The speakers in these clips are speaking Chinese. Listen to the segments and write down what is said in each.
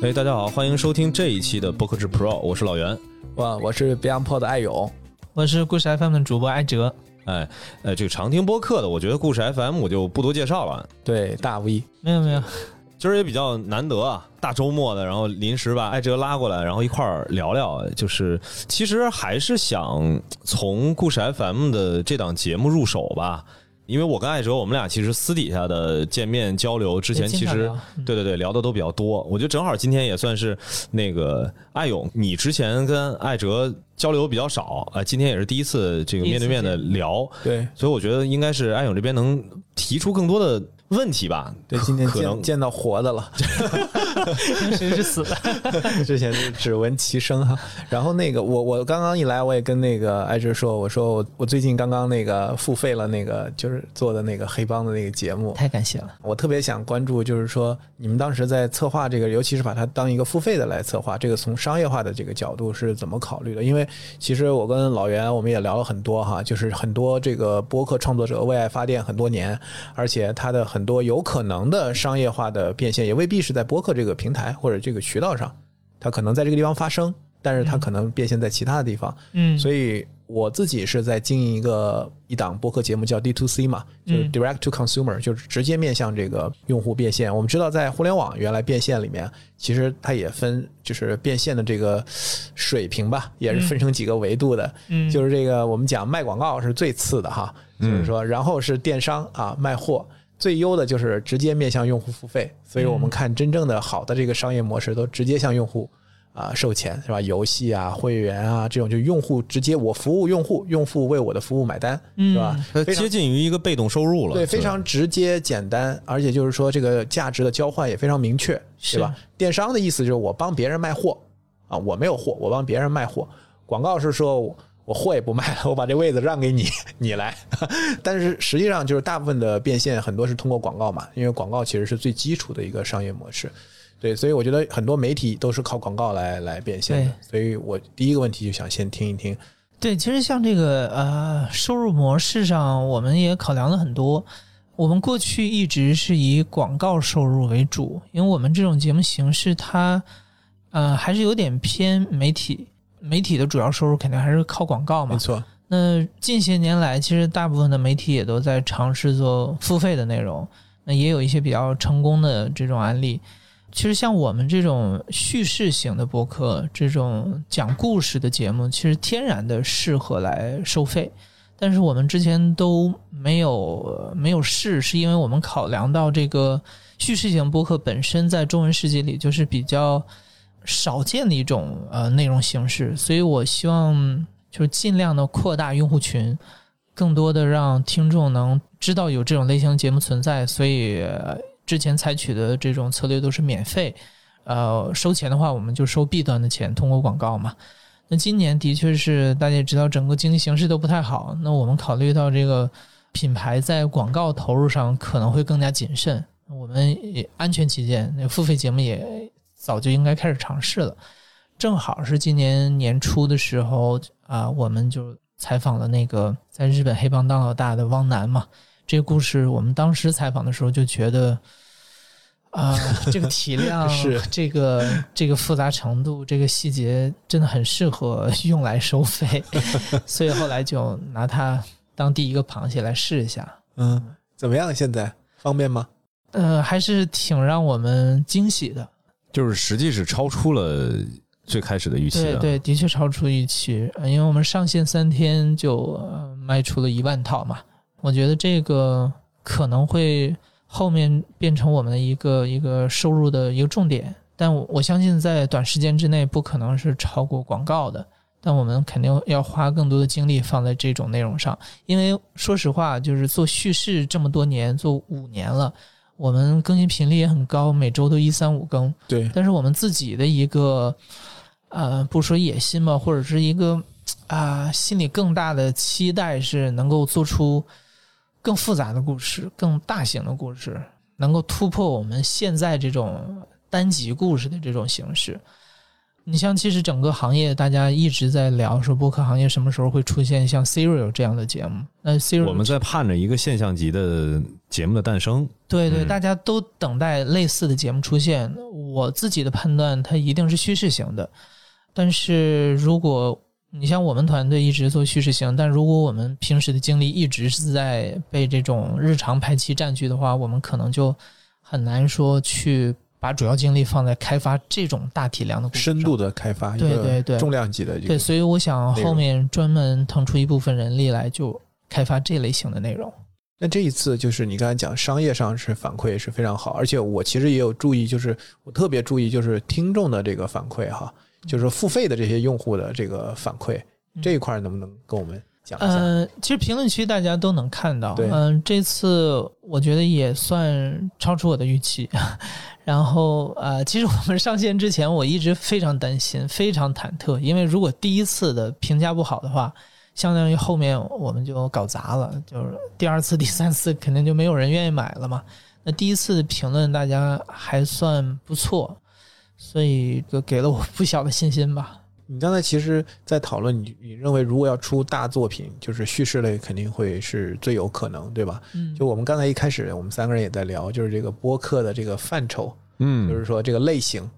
哎，大家好，欢迎收听这一期的播客制 Pro，我是老袁。哇，我是 BeyondPod 的艾勇，我是故事 FM 的主播艾哲。哎，呃，这个常听播客的，我觉得故事 FM 我就不多介绍了。对，大 V，没有没有，今儿也比较难得啊，大周末的，然后临时把艾哲拉过来，然后一块儿聊聊。就是其实还是想从故事 FM 的这档节目入手吧。因为我跟艾哲，我们俩其实私底下的见面交流之前，其实对对对聊的都比较多。我觉得正好今天也算是那个艾勇，你之前跟艾哲交流比较少啊，今天也是第一次这个面对面的聊，对，所以我觉得应该是艾勇这边能提出更多的。问题吧，对，今天见见到活的了，谁是死的？之前是只闻其声哈。然后那个我我刚刚一来，我也跟那个艾哲说，我说我我最近刚刚那个付费了，那个就是做的那个黑帮的那个节目，太感谢了。我特别想关注，就是说你们当时在策划这个，尤其是把它当一个付费的来策划，这个从商业化的这个角度是怎么考虑的？因为其实我跟老袁我们也聊了很多哈，就是很多这个播客创作者为爱发电很多年，而且他的。很多有可能的商业化的变现，也未必是在播客这个平台或者这个渠道上，它可能在这个地方发生，但是它可能变现在其他的地方。嗯，所以我自己是在经营一个一档播客节目，叫 D to C 嘛，就是 Direct to Consumer，就是直接面向这个用户变现。我们知道，在互联网原来变现里面，其实它也分，就是变现的这个水平吧，也是分成几个维度的。嗯，就是这个我们讲卖广告是最次的哈，就是说，然后是电商啊卖货。最优的就是直接面向用户付费，所以我们看真正的好的这个商业模式都直接向用户啊收钱是吧？游戏啊、会员啊这种就用户直接我服务用户，用户为我的服务买单是吧？接近于一个被动收入了，对，非常直接简单，而且就是说这个价值的交换也非常明确，是吧？电商的意思就是我帮别人卖货啊，我没有货，我帮别人卖货。广告是说。我货也不卖了，我把这位子让给你，你来。但是实际上就是大部分的变现很多是通过广告嘛，因为广告其实是最基础的一个商业模式。对，所以我觉得很多媒体都是靠广告来来变现的。所以我第一个问题就想先听一听。对，其实像这个呃收入模式上，我们也考量了很多。我们过去一直是以广告收入为主，因为我们这种节目形式它呃还是有点偏媒体。媒体的主要收入肯定还是靠广告嘛，没错。那近些年来，其实大部分的媒体也都在尝试做付费的内容，那也有一些比较成功的这种案例。其实像我们这种叙事型的播客，这种讲故事的节目，其实天然的适合来收费。但是我们之前都没有没有试，是因为我们考量到这个叙事型播客本身在中文世界里就是比较。少见的一种呃内容形式，所以我希望就是尽量的扩大用户群，更多的让听众能知道有这种类型的节目存在。所以之前采取的这种策略都是免费，呃，收钱的话我们就收 B 端的钱，通过广告嘛。那今年的确是大家也知道，整个经济形势都不太好，那我们考虑到这个品牌在广告投入上可能会更加谨慎，我们也安全起见，那付费节目也。早就应该开始尝试了，正好是今年年初的时候啊，我们就采访了那个在日本黑帮当老大的汪楠嘛。这个故事我们当时采访的时候就觉得，啊，这个体量是这个这个复杂程度，这个细节真的很适合用来收费，所以后来就拿它当第一个螃蟹来试一下。嗯，怎么样？现在方便吗？呃，还是挺让我们惊喜的。就是实际是超出了最开始的预期，对对，的确超出预期。因为我们上线三天就卖出了一万套嘛，我觉得这个可能会后面变成我们的一个一个收入的一个重点。但我我相信在短时间之内不可能是超过广告的，但我们肯定要花更多的精力放在这种内容上。因为说实话，就是做叙事这么多年，做五年了。我们更新频率也很高，每周都一三五更。对，但是我们自己的一个，呃，不说野心吧，或者是一个啊，心里更大的期待是能够做出更复杂的故事、更大型的故事，能够突破我们现在这种单集故事的这种形式。你像，其实整个行业大家一直在聊说，播客行业什么时候会出现像 Serial 这样的节目？那 Serial 我们在盼着一个现象级的节目的诞生。对对，大家都等待类似的节目出现。我自己的判断，它一定是叙事型的。但是如果你像我们团队一直做叙事型，但如果我们平时的精力一直是在被这种日常排期占据的话，我们可能就很难说去把主要精力放在开发这种大体量的深度的开发，对对对。重量级的对，所以我想后面专门腾出一部分人力来就开发这类型的内容。那这一次就是你刚才讲商业上是反馈是非常好，而且我其实也有注意，就是我特别注意就是听众的这个反馈哈，就是付费的这些用户的这个反馈这一块能不能跟我们讲一下？呃，其实评论区大家都能看到，对嗯、这次我觉得也算超出我的预期。然后呃，其实我们上线之前，我一直非常担心，非常忐忑，因为如果第一次的评价不好的话，相当于后面我们就搞砸了，就是第二次、第三次肯定就没有人愿意买了嘛。那第一次的评论大家还算不错，所以就给了我不小的信心吧。你刚才其实，在讨论你你认为如果要出大作品，就是叙事类肯定会是最有可能，对吧？嗯，就我们刚才一开始，我们三个人也在聊，就是这个播客的这个范畴，嗯就是说这个类型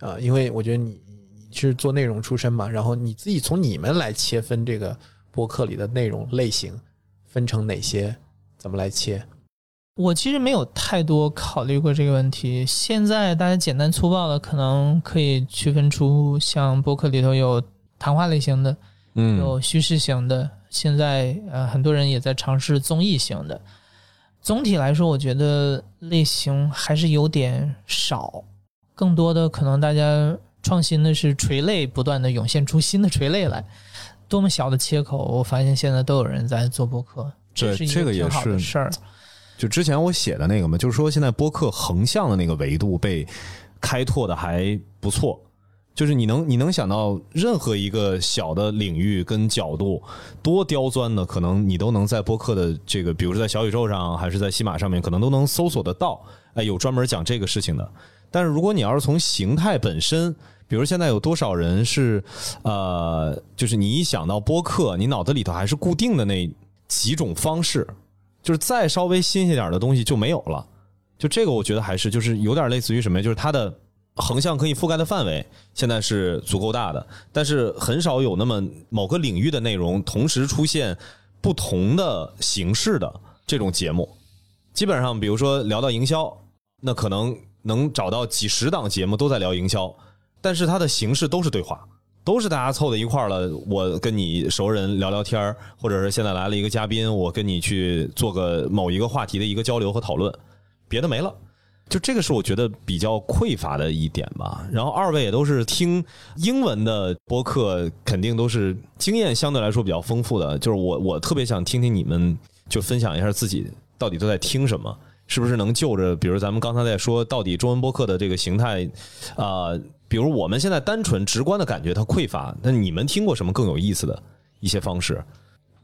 啊、因为我觉得你你是做内容出身嘛，然后你自己从你们来切分这个播客里的内容类型，分成哪些，怎么来切？我其实没有太多考虑过这个问题。现在大家简单粗暴的可能可以区分出，像博客里头有谈话类型的，嗯有叙事型的，现在呃很多人也在尝试综艺型的。总体来说，我觉得类型还是有点少，更多的可能大家创新的是垂类不断的涌现出新的垂类来。多么小的切口，我发现现在都有人在做播客，这是一个挺好的事儿。就之前我写的那个嘛，就是说现在播客横向的那个维度被开拓的还不错，就是你能你能想到任何一个小的领域跟角度多刁钻的，可能你都能在播客的这个，比如说在小宇宙上还是在喜马上面，可能都能搜索得到。哎，有专门讲这个事情的。但是如果你要是从形态本身，比如现在有多少人是呃，就是你一想到播客，你脑子里头还是固定的那几种方式，就是再稍微新鲜点的东西就没有了。就这个，我觉得还是就是有点类似于什么呀？就是它的横向可以覆盖的范围现在是足够大的，但是很少有那么某个领域的内容同时出现不同的形式的这种节目。基本上，比如说聊到营销，那可能能找到几十档节目都在聊营销，但是它的形式都是对话。都是大家凑在一块儿了，我跟你熟人聊聊天儿，或者是现在来了一个嘉宾，我跟你去做个某一个话题的一个交流和讨论，别的没了。就这个是我觉得比较匮乏的一点吧。然后二位也都是听英文的播客，肯定都是经验相对来说比较丰富的。就是我我特别想听听你们就分享一下自己到底都在听什么，是不是能就着，比如咱们刚才在说到底中文播客的这个形态，啊、比如我们现在单纯直观的感觉它匮乏，那你们听过什么更有意思的一些方式？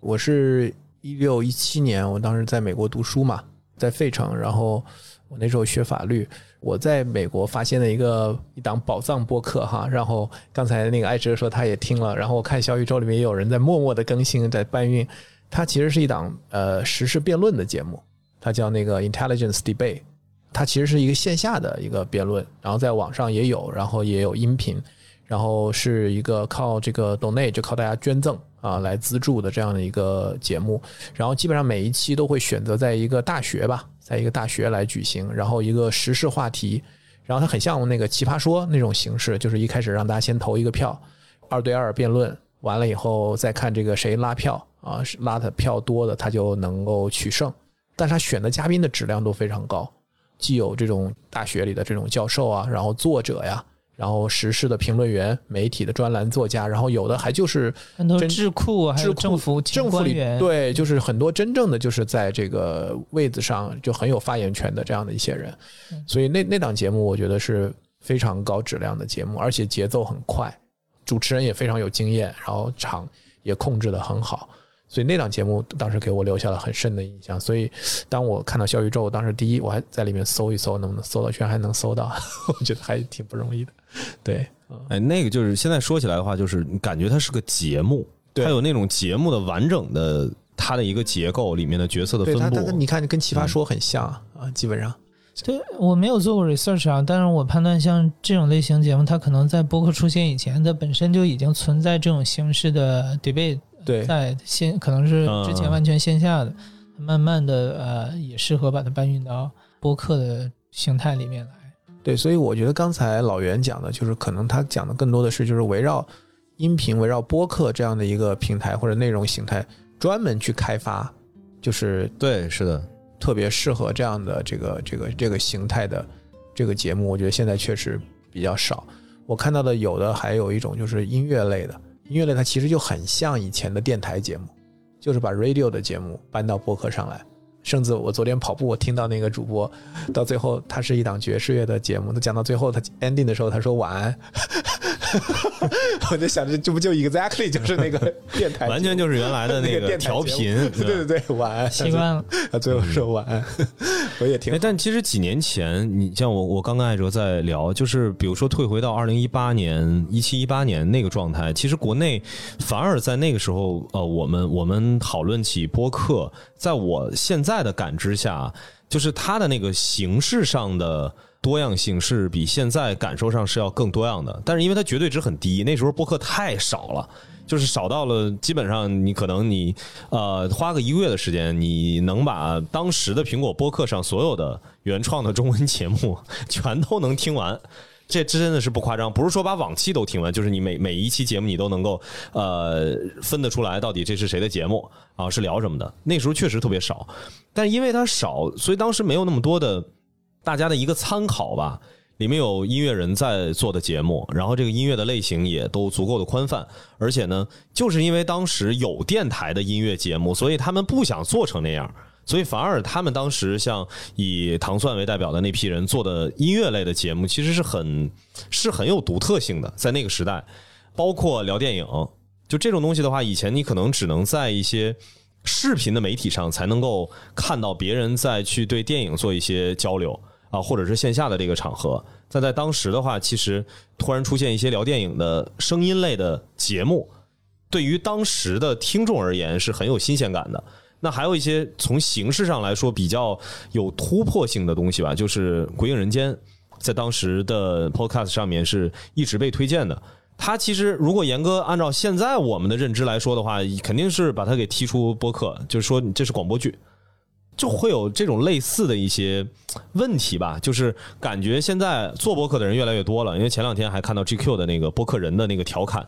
我是一六一七年，我当时在美国读书嘛，在费城，然后我那时候学法律，我在美国发现了一个一档宝藏播客哈，然后刚才那个艾哲说他也听了，然后我看小宇宙里面也有人在默默的更新，在搬运，它其实是一档呃时事辩论的节目，它叫那个 Intelligence Debate，它其实是一个线下的一个辩论，然后在网上也有，然后也有音频，然后是一个靠这个 donate 就靠大家捐赠啊来资助的这样的一个节目，然后基本上每一期都会选择在一个大学吧，在一个大学来举行，然后一个时事话题，然后它很像那个奇葩说那种形式，就是一开始让大家先投一个票，二对二辩论，完了以后再看这个谁拉票啊，拉的票多的他就能够取胜，但是他选的嘉宾的质量都非常高。既有这种大学里的这种教授啊，然后作者呀，然后时事的评论员、媒体的专栏作家，然后有的还就是很多真智库还有智库政府政府里，对，就是很多真正的就是在这个位子上就很有发言权的这样的一些人，所以那那档节目我觉得是非常高质量的节目，而且节奏很快，主持人也非常有经验，然后场也控制的很好。所以那档节目当时给我留下了很深的印象。所以当我看到小宇宙，当时第一我还在里面搜一搜，能不能搜到，居然还能搜到，我觉得还挺不容易的。对，嗯哎，那个就是现在说起来的话，就是感觉它是个节目，对它有那种节目的完整的它的一个结构里面的角色的，分布它它。跟你看跟奇葩说很像啊，啊基本上对我没有做过 research 啊，但是我判断像这种类型节目，它可能在播客出现以前，它本身就已经存在这种形式的 debate，对在线可能是之前完全线下的，慢慢的呃也适合把它搬运到播客的形态里面来。对，所以我觉得刚才老袁讲的，就是可能他讲的更多的是，就是围绕音频、围绕播客这样的一个平台或者内容形态，专门去开发，就是对，是的，特别适合这样的这个这个这个形态的这个节目，我觉得现在确实比较少。我看到的有的还有一种就是音乐类的，音乐类它其实就很像以前的电台节目，就是把 radio 的节目搬到播客上来。甚至我昨天跑步，我听到那个主播，到最后他是一档爵士乐的节目，他讲到最后他 ending 的时候，他说晚安，我就想着这不就 exactly 就是那个 电台，完全就是原来的那个调频，对对对，晚安，习惯了，他最后说晚安，我也挺。哎，但其实几年前，你像我，我刚跟艾哲在聊，就是比如说退回到二零一八年、一七一八年那个状态，其实国内反而在那个时候，呃，我们我们讨论起播客，在我现在的感知下，就是它的那个形式上的。多样性是比现在感受上是要更多样的，但是因为它绝对值很低，那时候播客太少了，就是少到了基本上你可能你呃花个一个月的时间，你能把当时的苹果播客上所有的原创的中文节目全都能听完，这真的是不夸张，不是说把往期都听完，就是你每每一期节目你都能够呃分得出来到底这是谁的节目啊是聊什么的，那时候确实特别少，但因为它少，所以当时没有那么多的。大家的一个参考吧，里面有音乐人在做的节目，然后这个音乐的类型也都足够的宽泛，而且呢，就是因为当时有电台的音乐节目，所以他们不想做成那样，所以反而他们当时像以糖蒜为代表的那批人做的音乐类的节目，其实是很是很有独特性的，在那个时代，包括聊电影，就这种东西的话，以前你可能只能在一些。视频的媒体上才能够看到别人在去对电影做一些交流啊，或者是线下的这个场合。但在当时的话，其实突然出现一些聊电影的声音类的节目，对于当时的听众而言是很有新鲜感的。那还有一些从形式上来说比较有突破性的东西吧，就是《鬼影人间》在当时的 Podcast 上面是一直被推荐的。他其实，如果严格按照现在我们的认知来说的话，肯定是把他给踢出播客，就是说这是广播剧，就会有这种类似的一些问题吧。就是感觉现在做播客的人越来越多了，因为前两天还看到 GQ 的那个播客人的那个调侃，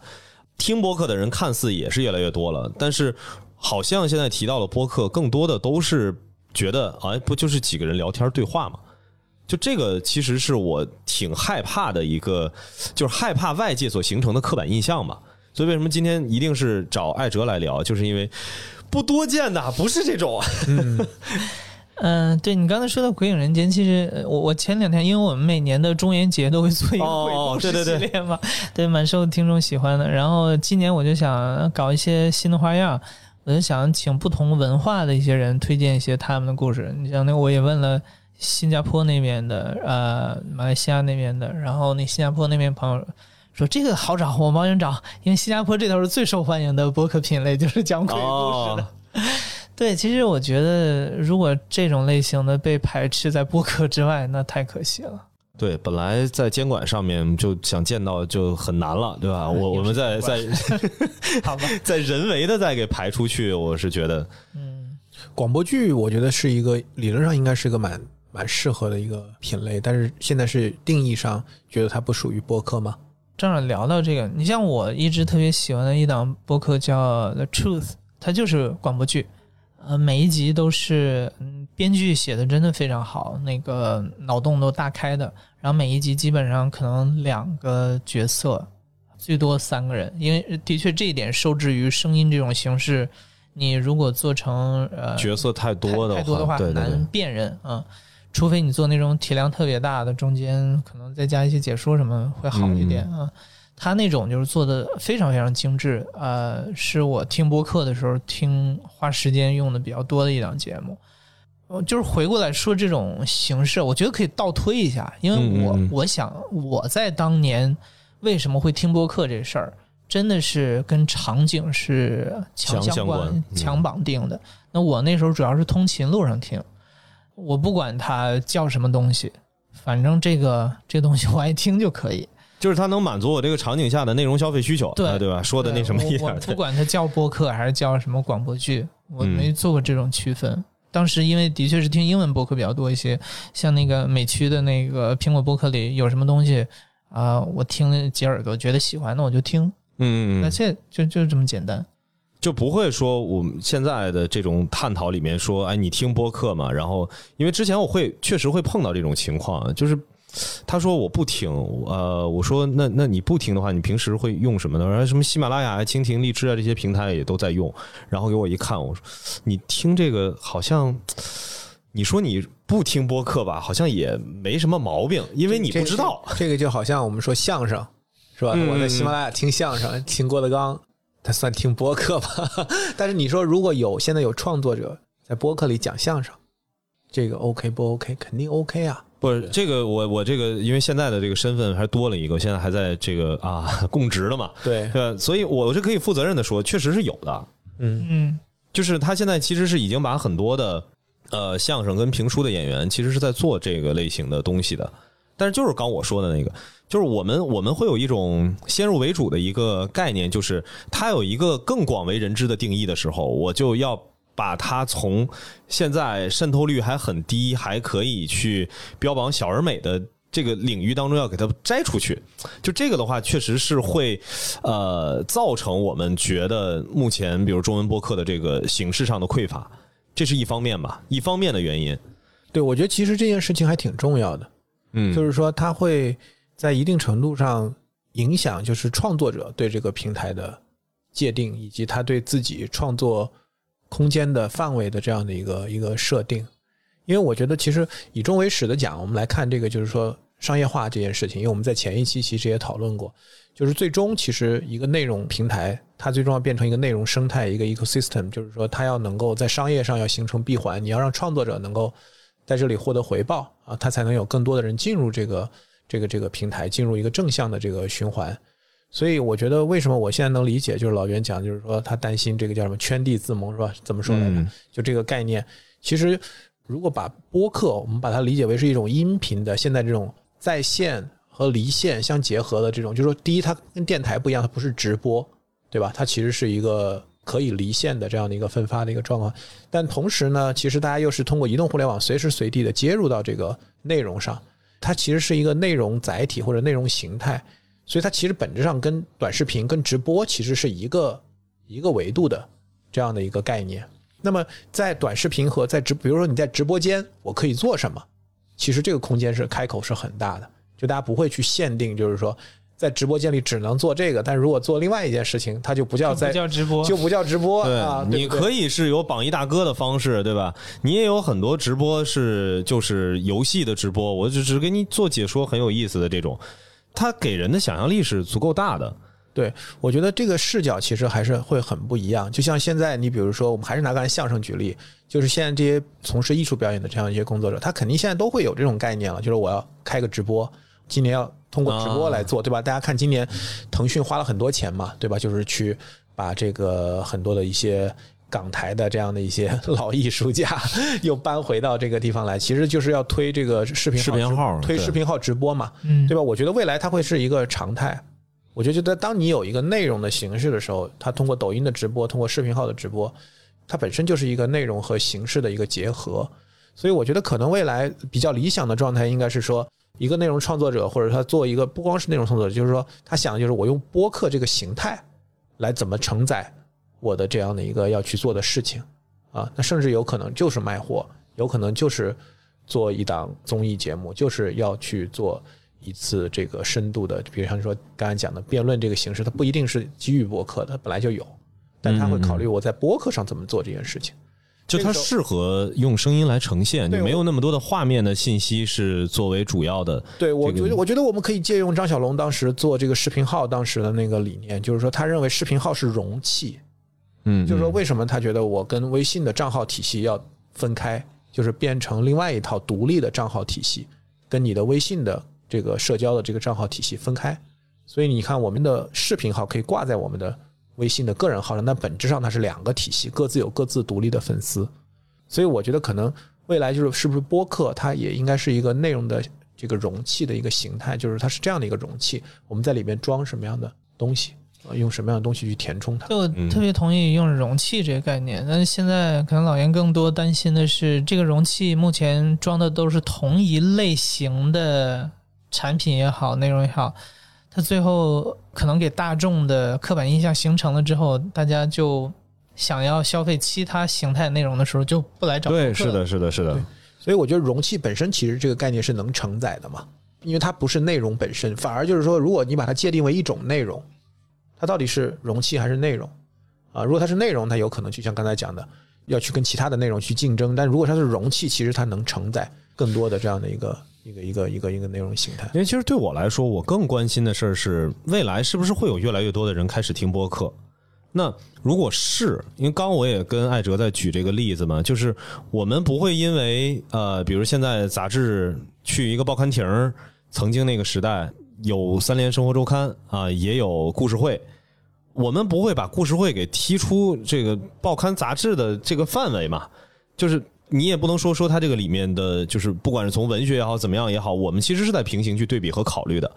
听播客的人看似也是越来越多了，但是好像现在提到了播客，更多的都是觉得，哎，不就是几个人聊天对话吗？就这个其实是我挺害怕的一个，就是害怕外界所形成的刻板印象嘛。所以为什么今天一定是找艾哲来聊，就是因为不多见的，不是这种。嗯，对你刚才说到《鬼影人间》，其实我我前两天，因为我们每年的中元节都会做一个鬼故事系列嘛，对，蛮受听众喜欢的。然后今年我就想搞一些新的花样，我就想请不同文化的一些人推荐一些他们的故事。你像那个，我也问了。新加坡那边的，呃，马来西亚那边的，然后那新加坡那边朋友说这个好找，我帮你找，因为新加坡这头是最受欢迎的播客品类，就是讲鬼故事的。对，其实我觉得如果这种类型的被排斥在播客之外，那太可惜了。对，本来在监管上面就想见到就很难了，对吧？我我们在在好吧，在人为的再给排出去，我是觉得，嗯，广播剧我觉得是一个理论上应该是一个蛮。蛮适合的一个品类，但是现在是定义上觉得它不属于播客吗？正好聊到这个，你像我一直特别喜欢的一档播客叫《The Truth》，它就是广播剧，呃，每一集都是嗯编剧写的真的非常好，那个脑洞都大开的，然后每一集基本上可能两个角色，最多三个人，因为的确这一点受制于声音这种形式，你如果做成呃角色太多的太多的话很难辨认啊。除非你做那种体量特别大的，中间可能再加一些解说什么会好一点啊。他那种就是做的非常非常精致，呃，是我听播客的时候听花时间用的比较多的一档节目。我就是回过来说这种形式，我觉得可以倒推一下，因为我我想我在当年为什么会听播客这事儿，真的是跟场景是强相关、强绑定的。那我那时候主要是通勤路上听。我不管它叫什么东西，反正这个这个东西我爱听就可以。就是它能满足我这个场景下的内容消费需求，对啊对吧？说的那什么意思，不管它叫播客还是叫什么广播剧，我嗯没做过这种区分。当时因为的确是听英文播客比较多一些，像那个美区的那个苹果播客里有什么东西啊、我听了几耳朵觉得喜欢，那我就听。嗯嗯嗯，那这就就这么简单。就不会说我们现在的这种探讨里面说，哎，你听播客嘛？然后因为之前我会确实会碰到这种情况，就是他说我不听，呃，我说那那你不听的话，你平时会用什么呢？然后什么喜马拉雅、蜻蜓、荔枝啊这些平台也都在用。然后给我一看，我说你听这个好像。你说你不听播客吧，好像也没什么毛病，因为你不知道。这这个就好像我们说相声是吧？嗯我在喜马拉雅听相声，听郭德纲，他算听播客吧？但是你说如果有现在有创作者在播客里讲相声，这个 OK 不 OK？肯定 OK 啊。不是这个，我我这个，因为现在的这个身份还多了一个，现在还在这个啊供职了嘛，对，对吧，所以我是可以负责任的说，确实是有的。嗯，嗯，就是他现在其实是已经把很多的呃相声跟评书的演员，其实是在做这个类型的东西的。但是就是刚我说的那个，就是我们我们会有一种先入为主的一个概念，就是它有一个更广为人知的定义的时候，我就要把它从现在渗透率还很低，还可以去标榜小而美的这个领域当中，要给它摘出去。就这个的话，确实是会呃造成我们觉得目前比如中文播客的这个形式上的匮乏，这是一方面吧，一方面的原因。对，我觉得其实这件事情还挺重要的，嗯就是说它会在一定程度上影响，就是创作者对这个平台的界定，以及他对自己创作空间的范围的这样的一个一个设定。因为我觉得，其实以终为始的讲，我们来看这个，就是说商业化这件事情，因为我们在前一期其实也讨论过，就是最终其实一个内容平台，它最终要变成一个内容生态，一个 ecosystem，就是说它要能够在商业上要形成闭环，你要让创作者能够在这里获得回报啊，他才能有更多的人进入这个这个这个平台，进入一个正向的这个循环。所以我觉得，为什么我现在能理解，就是老袁讲，就是说他担心这个叫什么圈地自萌是吧？怎么说来着？嗯就这个概念，其实如果把播客，我们把它理解为是一种音频的，现在这种在线和离线相结合的这种，就是说，第一，它跟电台不一样，它不是直播，对吧？它其实是一个可以离线的这样的一个分发的一个状况。但同时呢，其实大家又是通过移动互联网随时随地的接入到这个内容上，它其实是一个内容载体或者内容形态，所以它其实本质上跟短视频、跟直播其实是一个一个维度的这样的一个概念。那么在短视频和在直，比如说你在直播间，我可以做什么？其实这个空间是开口是很大的，就大家不会去限定，就是说在直播间里只能做这个，但如果做另外一件事情，它就不叫不在叫直播，就不叫直播对，啊。你可以以是有榜一大哥的方式，对吧？你也有很多直播是就是游戏的直播，我只是给你做解说，很有意思的这种，它给人的想象力是足够大的。对，我觉得这个视角其实还是会很不一样。就像现在，你比如说，我们还是拿刚才相声举例，就是现在这些从事艺术表演的这样一些工作者，他肯定现在都会有这种概念了，就是我要开个直播，今年要通过直播来做，对吧？大家看今年腾讯花了很多钱嘛，对吧？就是去把这个很多的一些。港台的这样的一些 老艺术家 又搬回到这个地方来，其实就是要推这个视频视频号推视频号直播嘛，嗯，对吧？我觉得未来它会是一个常态。我就觉得，当你有一个内容的形式的时候，它通过抖音的直播，通过视频号的直播，它本身就是一个内容和形式的一个结合。所以，我觉得可能未来比较理想的状态应该是说，一个内容创作者或者他做一个不光是内容创作者，就是说他想的就是我用播客这个形态来怎么承载我的这样的一个要去做的事情啊。那甚至有可能就是卖货，有可能就是做一档综艺节目，就是要去做。一次这个深度的，比如像说刚才讲的辩论这个形式，它不一定是基于播客的，本来就有，但他会考虑我在播客上怎么做这件事情。就它适合用声音来呈现，你没有那么多的画面的信息是作为主要的。对我觉得，我觉得我们可以借用张小龙当时做这个视频号当时的那个理念，就是说他认为视频号是容器，嗯，就是说为什么他觉得我跟微信的账号体系要分开，就是变成另外一套独立的账号体系，跟你的微信的这个社交的这个账号体系分开。所以你看，我们的视频号可以挂在我们的微信的个人号上，但本质上它是两个体系，各自有各自独立的粉丝。所以我觉得可能未来就是是不是播客它也应该是一个内容的这个容器的一个形态，就是它是这样的一个容器，我们在里面装什么样的东西，呃用什么样的东西去填充它。就特别同意用容器这个概念，但是现在可能老严更多担心的是，这个容器目前装的都是同一类型的产品也好，内容也好，它最后可能给大众的刻板印象形成了之后，大家就想要消费其他形态内容的时候，就不来找对，是的，是的，是的，所以我觉得容器本身其实这个概念是能承载的嘛，因为它不是内容本身，反而就是说，如果你把它界定为一种内容，它到底是容器还是内容啊？如果它是内容，它有可能就像刚才讲的，要去跟其他的内容去竞争；但如果它是容器，其实它能承载更多的这样的一个一个一个一个一个内容形态。因为其实对我来说，我更关心的事儿是未来是不是会有越来越多的人开始听播客。那如果是，因为刚我也跟艾哲在举这个例子嘛，就是我们不会因为呃，比如现在杂志去一个报刊亭，曾经那个时代有三联生活周刊啊，也有故事会，我们不会把故事会给踢出这个报刊杂志的这个范围嘛，就是你也不能说说它这个里面的就是不管是从文学也好怎么样也好，我们其实是在平行去对比和考虑的。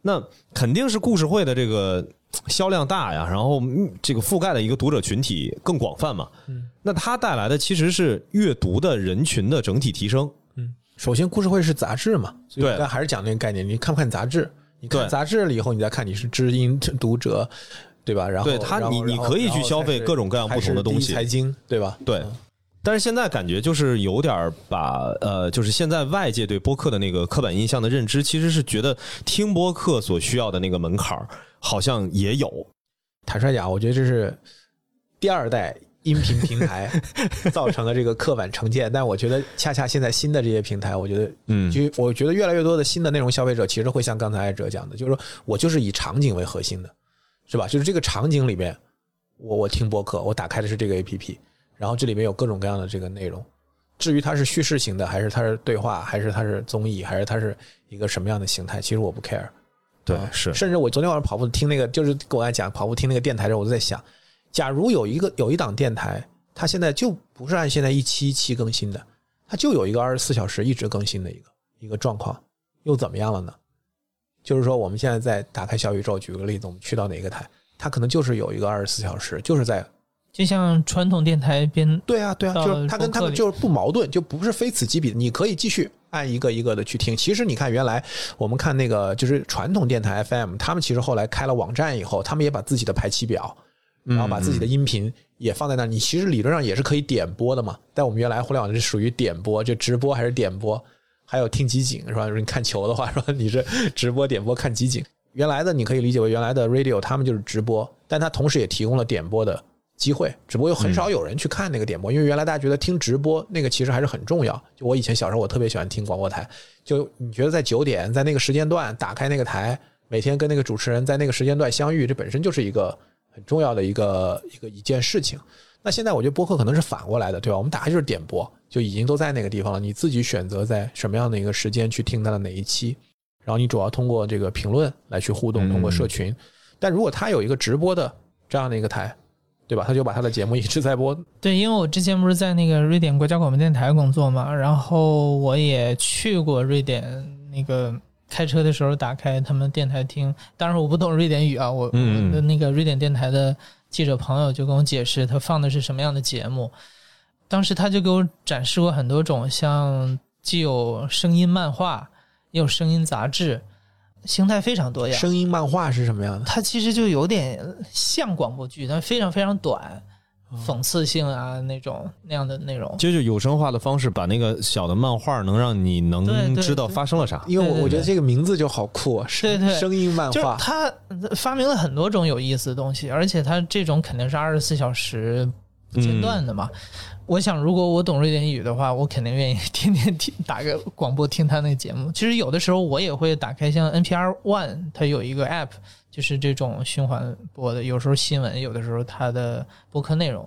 那肯定是故事会的这个销量大呀，然后嗯这个覆盖的一个读者群体更广泛嘛。嗯，那它带来的其实是阅读的人群的整体提升。嗯首先，故事会是杂志嘛，对但还是讲那个概念，你看不看杂志？你看杂志了以后，你再看你是知音读者，对吧？然后对它然后然后你你可以去消费各种各样不同的东西财经，对吧？对，但是现在感觉就是有点儿把呃，就是现在外界对播客的那个刻板印象的认知，其实是觉得听播客所需要的那个门槛儿好像也有。坦率讲，我觉得这是第二代音频平台 造成的这个刻板成见，但我觉得恰恰现在新的这些平台，我觉得，嗯就我觉得越来越多的新的内容消费者其实会像刚才艾哲讲的，就是说我就是以场景为核心的，是吧？就是这个场景里面，我我听播客，我打开的是这个 APP，然后这里面有各种各样的这个内容。至于它是叙事型的，还是它是对话，还是它是综艺，还是它是一个什么样的形态，其实我不 care。啊，对是甚至我昨天晚上跑步听那个，就是跟我爱讲跑步听那个电台的时候，我就在想，假如有一个有一档电台，它现在就不是按现在一期一期更新的，它就有一个二十四小时一直更新的一个一个状况，又怎么样了呢？就是说我们现在在打开小宇宙，举个例子，我们去到哪个台，它可能就是有一个二十四小时，就是在就像传统电台编对啊，对啊，就是它跟他们就是不矛盾，就不是非此即彼的。你可以继续按一个一个的去听。其实你看，原来我们看那个就是传统电台 FM，他们其实后来开了网站以后，他们也把自己的排期表，然后把自己的音频也放在那儿。你其实理论上也是可以点播的嘛。但我们原来互联网是属于点播，就直播还是点播，还有听集锦是吧？你看球的话，是吧？你是直播点播看集锦。原来的你可以理解为原来的 radio，他们就是直播，但它同时也提供了点播的机会，只不过又很少有人去看那个点播，因为原来大家觉得听直播那个其实还是很重要。就我以前小时候，我特别喜欢听广播台，就你觉得在九点在那个时间段打开那个台，每天跟那个主持人在那个时间段相遇，这本身就是一个很重要的一个一个一件事情。那现在我觉得播客可能是反过来的，对吧？我们打开就是点播，就已经都在那个地方了，你自己选择在什么样的一个时间去听它的哪一期，然后你主要通过这个评论来去互动，通过社群。但如果它有一个直播的这样的一个台，对吧？他就把他的节目一直在播，对，因为我之前不是在那个瑞典国家广播电台工作嘛，然后我也去过瑞典，那个开车的时候打开他们电台听。当然我不懂瑞典语啊，我的那个瑞典电台的记者朋友就跟我解释他放的是什么样的节目。当时他就给我展示过很多种，像既有声音漫画，也有声音杂志，形态非常多样。声音漫画是什么样的？它其实就有点像广播剧，但非常非常短，讽刺性啊那种那样的内容。就是有声化的方式，把那个小的漫画能让你能知道发生了啥。因为我觉得这个名字就好酷啊，声对对声音漫就是画，他发明了很多种有意思的东西，而且他这种肯定是二十四小时不间断的嘛。我想，如果我懂瑞典语的话，我肯定愿意天天听打个广播听他那个节目。其实有的时候我也会打开像 NPR One，它有一个 app，就是这种循环播的，有时候新闻，有的时候它的播客内容。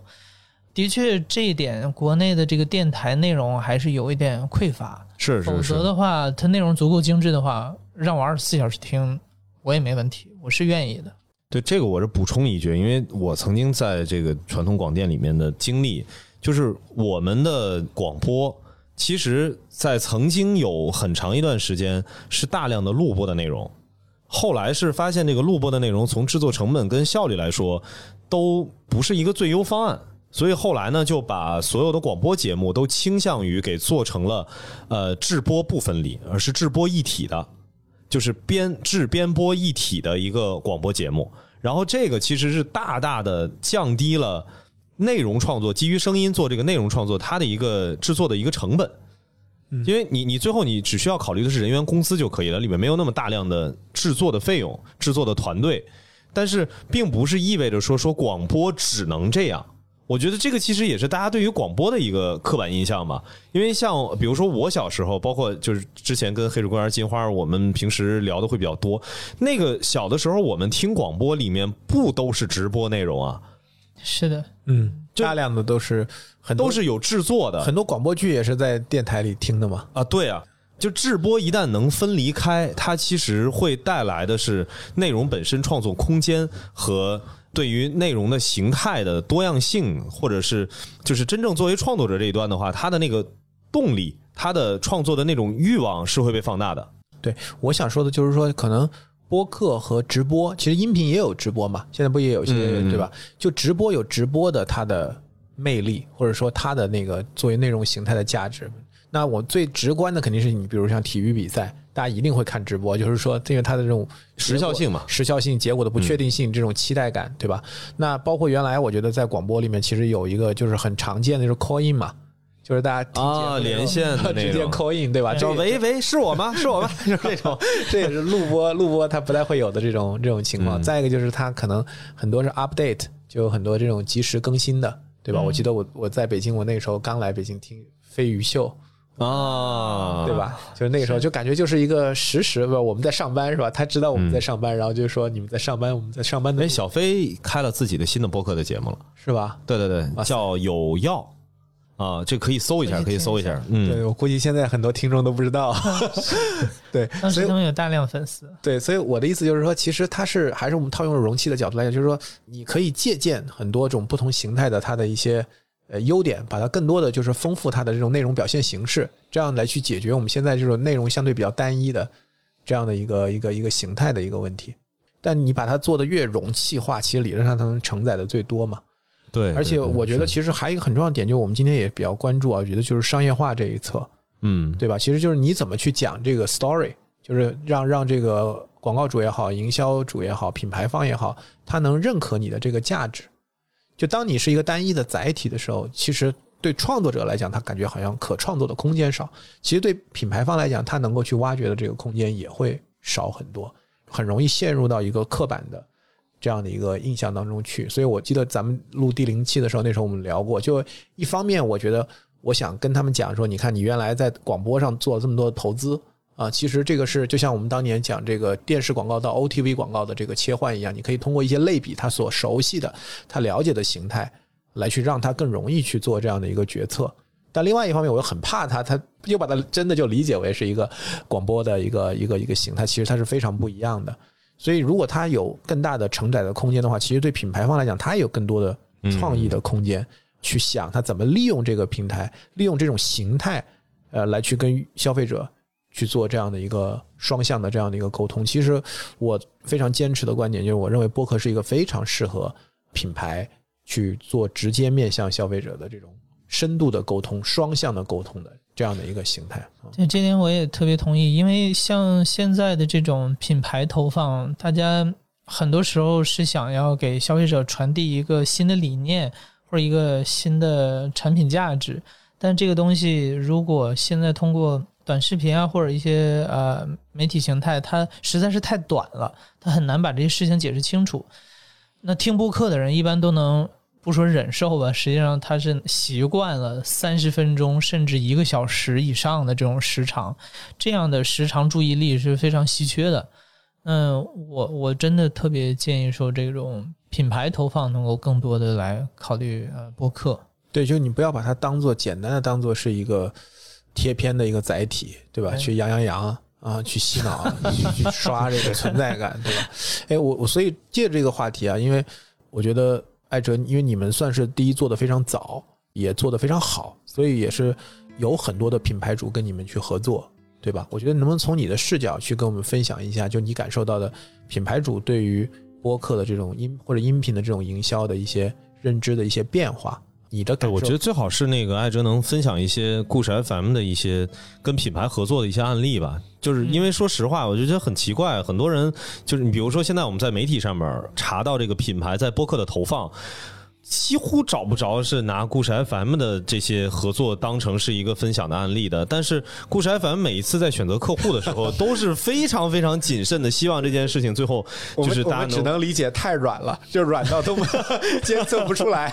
的确，这一点国内的这个电台内容还是有一点匮乏。是是是否，则的话，它内容足够精致的话，让我二十四小时听，我也没问题，我是愿意的。对这个我是补充一句，因为我曾经在这个传统广电里面的经历，就是我们的广播其实，在曾经有很长一段时间是大量的录播的内容，后来是发现这个录播的内容从制作成本跟效率来说都不是一个最优方案，所以后来呢就把所有的广播节目都倾向于给做成了呃制播不分离，而是制播一体的，就是编制编播一体的一个广播节目。然后这个其实是大大的降低了内容创作基于声音做这个内容创作它的一个制作的一个成本。因为你你最后你只需要考虑的是人员工资就可以了，里面没有那么大量的制作的费用、制作的团队，但是并不是意味着说说广播只能这样。我觉得这个其实也是大家对于广播的一个刻板印象吧。因为像比如说我小时候，包括就是之前跟黑水公园金花，我们平时聊的会比较多。那个小的时候，我们听广播里面不都是直播内容啊？是的，嗯，大量的都是很多都是有制作的，很多广播剧也是在电台里听的嘛。啊，对啊，就制播一旦能分离开，它其实会带来的是内容本身创作空间和对于内容的形态的多样性，或者是就是真正作为创作者这一端的话，他的那个动力，他的创作的那种欲望是会被放大的。对，我想说的就是说，可能播客和直播，其实音频也有直播嘛，现在不也有些、嗯对吧？就直播有直播的它的魅力，或者说它的那个作为内容形态的价值。那我最直观的肯定是你，比如像体育比赛，大家一定会看直播，就是说因为它的这种时效性嘛时效性、结果的不确定性，这种期待感，对吧？那包括原来我觉得在广播里面，其实有一个就是很常见的就是 call in 嘛，就是大家啊连线的 那直接种 call in，对吧？这叫喂喂，是我吗？是我吗？就是这种。这也是录播录播它不太会有的这种这种情况。嗯再一个就是它可能很多是 update，就有很多这种及时更新的，对吧？嗯我记得我我在北京，我那个时候刚来北京听飞鱼秀，啊，对？吧？就是那个时候就感觉就是一个实时，不，我们在上班是吧？他知道我们在上班，然后就说你们在上班，我们在上班的哎，小飞开了自己的新的播客的节目了，是吧？对对对，叫有药啊，这可以搜一下，可以搜一下。嗯，对，我估计现在很多听众都不知道。对，当所以时他们有大量粉丝，对，所以我的意思就是说，其实它是还是我们套用容器的角度来讲，就是说你可以借鉴很多种不同形态的它的一些呃优点，把它更多的就是丰富它的这种内容表现形式，这样来去解决我们现在这种内容相对比较单一的这样的一个一个一个形态的一个问题。但你把它做的越容器化，其实理论上它能承载的最多嘛。对，而且我觉得其实还有一个很重要的点，就是我们今天也比较关注啊，我觉得就是商业化这一侧。嗯，对吧？其实就是你怎么去讲这个 story，就是让让这个广告主也好，营销主也好，品牌方也好，他能认可你的这个价值。就当你是一个单一的载体的时候，其实对创作者来讲，他感觉好像可创作的空间少；其实对品牌方来讲，他能够去挖掘的这个空间也会少很多，很容易陷入到一个刻板的这样的一个印象当中去。所以我记得咱们录第零期的时候，那时候我们聊过，就一方面我觉得我想跟他们讲说，你看你原来在广播上做了这么多投资啊，其实这个是就像我们当年讲这个电视广告到 OTV 广告的这个切换一样，你可以通过一些类比他所熟悉的、他了解的形态，来去让他更容易去做这样的一个决策。但另外一方面，我又很怕他，他又把它真的就理解为是一个广播的一个一个一个形态，其实它是非常不一样的。所以，如果它有更大的承载的空间的话，其实对品牌方来讲，它也有更多的创意的空间，去想它怎么利用这个平台，利用这种形态，呃，来去跟消费者去做这样的一个双向的这样的一个沟通。其实我非常坚持的观点就是，我认为播客是一个非常适合品牌去做直接面向消费者的这种深度的沟通、双向的沟通的这样的一个形态。对这点我也特别同意，因为像现在的这种品牌投放，大家很多时候是想要给消费者传递一个新的理念或者一个新的产品价值，但这个东西如果现在通过短视频啊或者一些呃媒体形态，它实在是太短了，它很难把这些事情解释清楚。那听播客的人一般都能不说忍受吧，实际上他是习惯了三十分钟甚至一个小时以上的这种时长，这样的时长注意力是非常稀缺的。嗯，我我真的特别建议说，这种品牌投放能够更多的来考虑呃播客。对，就你不要把它当做简单的当做是一个贴片的一个载体，对吧？对去扬扬扬啊，去洗脑，去去刷这个存在感，对吧？哎，我我所以借着这个话题啊，因为我觉得艾哲，因为你们算是第一做的非常早，也做的非常好，所以也是有很多的品牌主跟你们去合作，对吧？我觉得能不能从你的视角去跟我们分享一下，就你感受到的品牌主对于播客的这种音或者音频的这种营销的一些认知的一些变化？你的感对，受？我觉得最好是那个艾哲能分享一些故事 FM 的一些跟品牌合作的一些案例吧。就是因为说实话，我就觉得很奇怪，很多人就是你比如说现在我们在媒体上面查到这个品牌在播客的投放。几乎找不着是拿故事 FM 的这些合作当成是一个分享的案例的，但是故事 FM 每一次在选择客户的时候都是非常非常谨慎的，希望这件事情最后就是大家们只能理解太软了，就软到都监测不出来。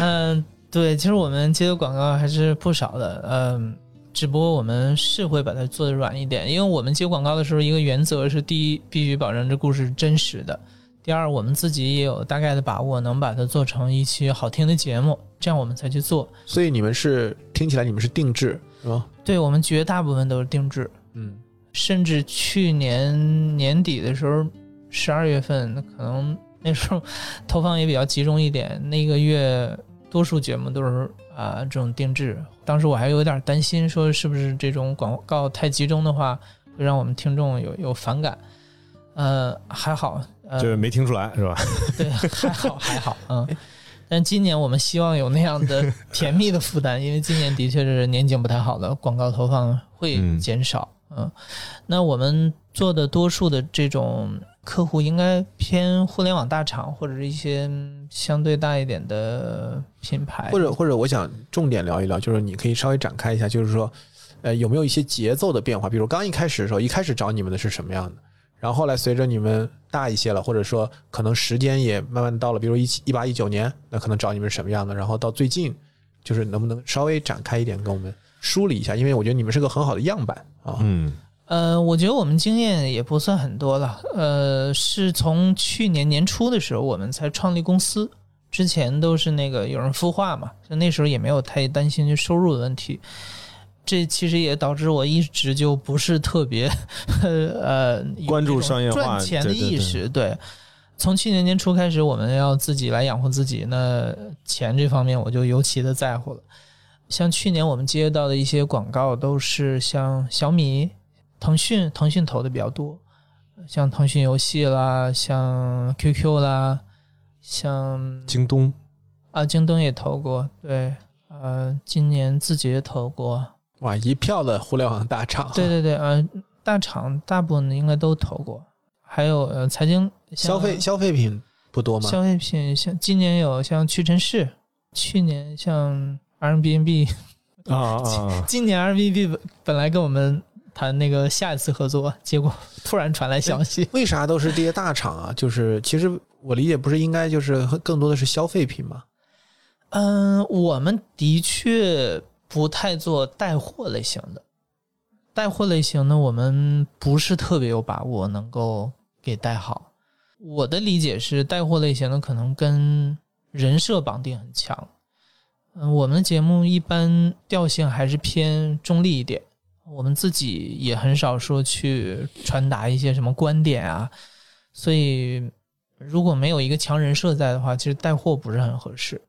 嗯，对，其实我们接的广告还是不少的，嗯，只不过我们是会把它做的软一点，因为我们接广告的时候，一个原则是：第一，必须保证这故事是真实的；第二，我们自己也有大概的把握，能把它做成一期好听的节目，这样我们才去做。所以你们是听起来你们是定制是吧？对我们绝大部分都是定制，嗯，甚至去年年底的时候，十二月份可能那时候投放也比较集中一点，那个月多数节目都是啊、这种定制。当时我还有点担心，说是不是这种广告太集中的话，会让我们听众有有反感。呃，还好，呃，就是没听出来是吧？对，还好 还好，嗯。但今年我们希望有那样的 甜蜜的负担，因为今年的确是年景不太好了，广告投放会嗯减少。嗯，那我们做的多数的这种客户应该偏互联网大厂或者是一些相对大一点的品牌，或者或者我想重点聊一聊，就是你可以稍微展开一下，就是说，呃，有没有一些节奏的变化？比如刚一开始的时候，一开始找你们的是什么样的？然后后来随着你们大一些了，或者说可能时间也慢慢到了，比如一七一八一九年，那可能找你们是什么样的？然后到最近，就是能不能稍微展开一点，跟我们梳理一下？因为我觉得你们是个很好的样板啊。嗯呃，我觉得我们经验也不算很多了。呃，是从去年年初的时候，我们才创立公司，之前都是那个有人孵化嘛，就那时候也没有太担心就收入的问题。这其实也导致我一直就不是特别 呃关注商业化赚钱的对对对意识。对，从去年年初开始，我们要自己来养活自己，那钱这方面我就尤其的在乎了。像去年我们接到的一些广告，都是像小米、腾讯，腾讯投的比较多，像腾讯游戏啦，像 QQ 啦，像京东啊京东也投过，对，呃，今年字节投过，哇，一票的互联网大厂，对对对，呃，大厂大部分应该都投过，还有呃财经消费消费品不多吗？消费品，像今年有像屈臣氏，去年像 Airbnb，啊啊，今年 Airbnb 本本来跟我们谈那个下一次合作，结果突然传来消息，为啥都是这些大厂啊？就是其实我理解不是应该就是更多的是消费品吗？嗯，我们的确不太做带货类型的，带货类型的我们不是特别有把握能够给带好。我的理解是，带货类型的可能跟人设绑定很强。嗯，我们的节目一般调性还是偏中立一点，我们自己也很少说去传达一些什么观点啊，所以如果没有一个强人设在的话，其实带货不是很合适。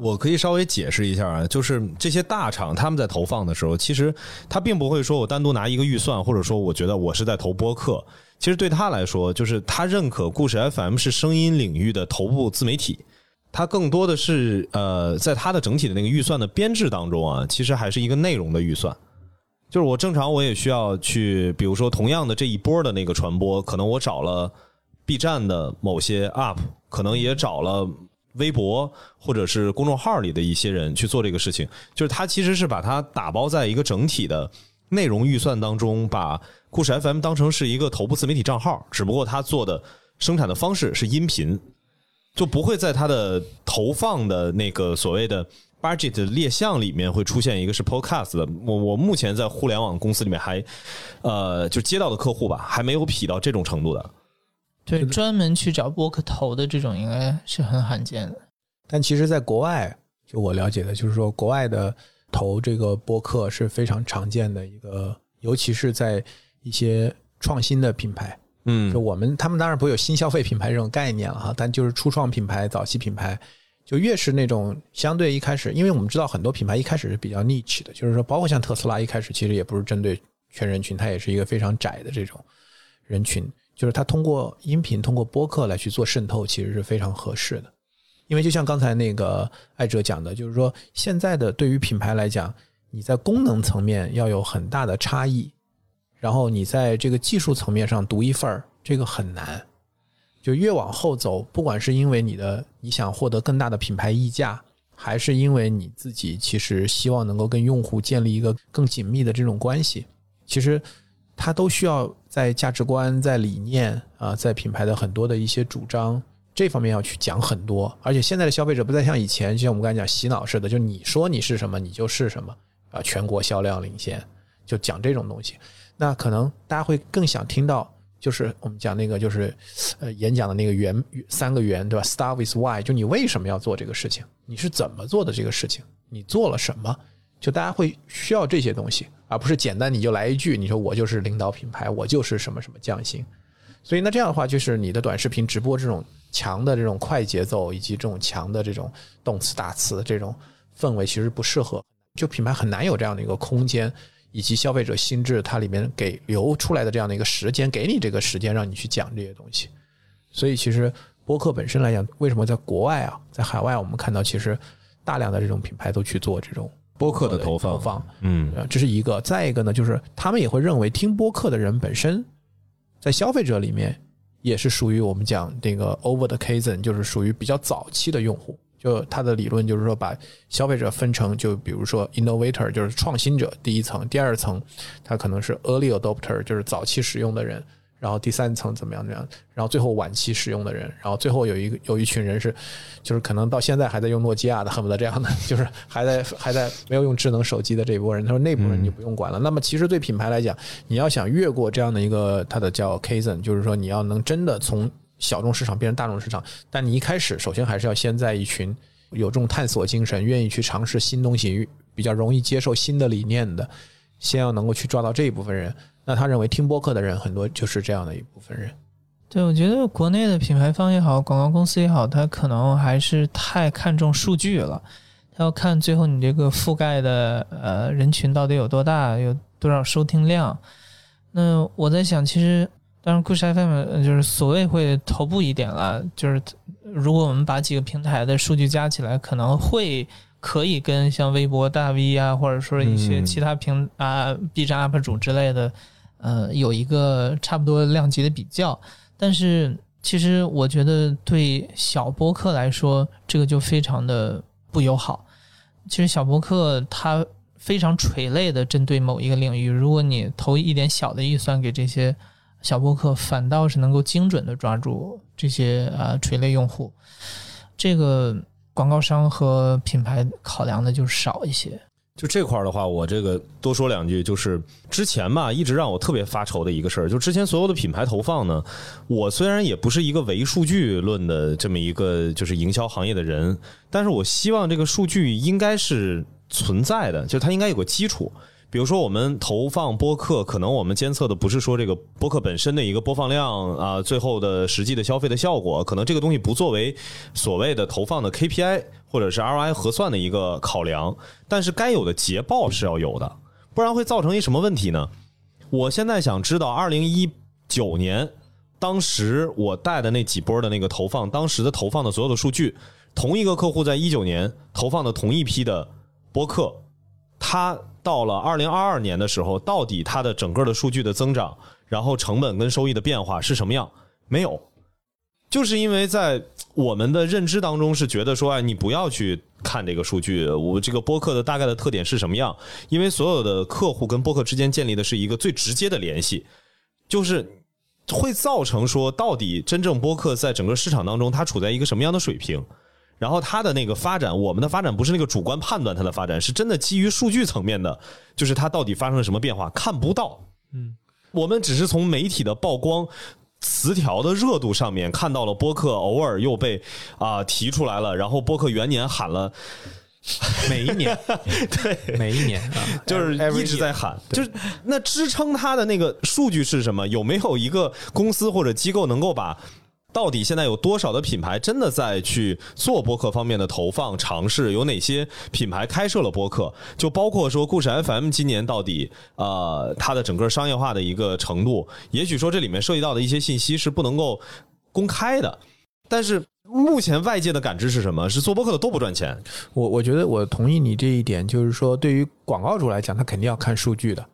我可以稍微解释一下啊，就是这些大厂他们在投放的时候，其实他并不会说我单独拿一个预算，或者说我觉得我是在投播客。其实对他来说，就是他认可故事 FM 是声音领域的头部自媒体，他更多的是呃，在他的整体的那个预算的编制当中啊，其实还是一个内容的预算。就是我正常我也需要去，比如说同样的这一波的那个传播，可能我找了 B 站的某些 UP，可能也找了微博或者是公众号里的一些人去做这个事情，就是他其实是把它打包在一个整体的内容预算当中，把故事 FM 当成是一个头部自媒体账号，只不过他做的生产的方式是音频，就不会在它的投放的那个所谓的 budget 列项里面会出现一个是 podcast 的。我我目前在互联网公司里面还呃就接到的客户吧，还没有匹到这种程度的。对，专门去找播客投的这种应该是很罕见的。但其实，在国外，就我了解的，就是说，国外的投这个播客是非常常见的一个，尤其是在一些创新的品牌。嗯就我们他们当然不会有新消费品牌这种概念了哈，但就是初创品牌、早期品牌，就越是那种相对一开始，因为我们知道很多品牌一开始是比较 niche 的，就是说，包括像特斯拉一开始其实也不是针对全人群，它也是一个非常窄的这种人群，就是它通过音频、通过播客来去做渗透，其实是非常合适的。因为就像刚才那个艾哲讲的，就是说现在的对于品牌来讲，你在功能层面要有很大的差异，然后你在这个技术层面上独一份儿，这个很难。就越往后走，不管是因为你的你想获得更大的品牌溢价，还是因为你自己其实希望能够跟用户建立一个更紧密的这种关系，其实它都需要在价值观、在理念啊，在品牌的很多的一些主张这方面要去讲很多。而且现在的消费者不再像以前，就像我们刚才讲洗脑似的，就你说你是什么，你就是什么啊，全国销量领先，就讲这种东西。那可能大家会更想听到。就是我们讲那个，就是呃，演讲的那个圆三个圆，对吧？Start with why，就你为什么要做这个事情？你是怎么做的这个事情？你做了什么？就大家会需要这些东西，而不是简单你就来一句，你说我就是领导品牌，我就是什么什么匠心。所以那这样的话，就是你的短视频直播这种强的这种快节奏，以及这种强的这种动词大词这种氛围，其实不适合。就品牌很难有这样的一个空间。以及消费者心智，它里面给留出来的这样的一个时间，给你这个时间让你去讲这些东西。所以，其实播客本身来讲，为什么在国外啊，在海外，我们看到其实大量的这种品牌都去做这种播客的投放。投放，嗯，这是一个。再一个呢，就是他们也会认为听播客的人本身，在消费者里面也是属于我们讲这个 over the c a s e n 就是属于比较早期的用户。就他的理论就是说，把消费者分成，就比如说 innovator 就是创新者第一层，第二层他可能是 early adopter 就是早期使用的人，然后第三层怎么样怎么样，然后最后晚期使用的人，然后最后有一个有一群人是，就是可能到现在还在用诺基亚的，恨不得这样的，就是还在还在没有用智能手机的这一波人，他说那波人你不用管了。那么其实对品牌来讲，你要想越过这样的一个它的叫 c a s e n 就是说你要能真的从小众市场变成大众市场，但你一开始首先还是要先在一群有这种探索精神、愿意去尝试新东西、比较容易接受新的理念的，先要能够去抓到这一部分人。那他认为听播客的人很多就是这样的一部分人。对，我觉得国内的品牌方也好，广告公司也好，他可能还是太看重数据了。他要看最后你这个覆盖的呃人群到底有多大，有多少收听量。那我在想，其实。当然，故事 FM 就是所谓会头部一点了。就是如果我们把几个平台的数据加起来，可能会可以跟像微博大 V 啊，或者说一些其他平啊 B 站 UP 主之类的，呃，有一个差不多量级的比较。但是其实我觉得对小播客来说，这个就非常的不友好。其实小播客它非常垂类的针对某一个领域，如果你投一点小的预算给这些。小播客反倒是能够精准的抓住这些啊垂类用户，这个广告商和品牌考量的就少一些。就这块儿的话，我这个多说两句，就是之前吧，一直让我特别发愁的一个事儿，就之前所有的品牌投放呢，我虽然也不是一个唯数据论的这么一个就是营销行业的人，但是我希望这个数据应该是存在的，就它应该有个基础。比如说，我们投放播客，可能我们监测的不是说这个播客本身的一个播放量啊，最后的实际的消费的效果，可能这个东西不作为所谓的投放的 KPI 或者是 ROI 核算的一个考量。但是该有的捷报是要有的，不然会造成一什么问题呢？我现在想知道，二零一九年当时我带的那几波的那个投放，当时的投放的所有的数据，同一个客户在一九年投放的同一批的播客，他。到了二零二二年的时候，到底他的整个的数据的增长，然后成本跟收益的变化是什么样？没有，就是因为在我们的认知当中是觉得说，哎，你不要去看这个数据，我这个播客的大概的特点是什么样？因为所有的客户跟播客之间建立的是一个最直接的联系，就是会造成说，到底真正播客在整个市场当中它处在一个什么样的水平？然后它的那个发展，我们的发展不是那个主观判断它的发展，是真的基于数据层面的，就是它到底发生了什么变化，看不到。嗯，我们只是从媒体的曝光、词条的热度上面看到了播客偶尔又被啊提出来了，然后播客元年喊了，每一年，对，每一年啊，就是一直在喊，就是那支撑它的那个数据是什么？有没有一个公司或者机构能够把？到底现在有多少的品牌真的在去做播客方面的投放尝试？有哪些品牌开设了播客？就包括说故事 FM 今年到底呃它的整个商业化的一个程度，也许说这里面涉及到的一些信息是不能够公开的，但是目前外界的感知是什么？是做播客的都不赚钱。我我觉得我同意你这一点，就是说对于广告主来讲，他肯定要看数据的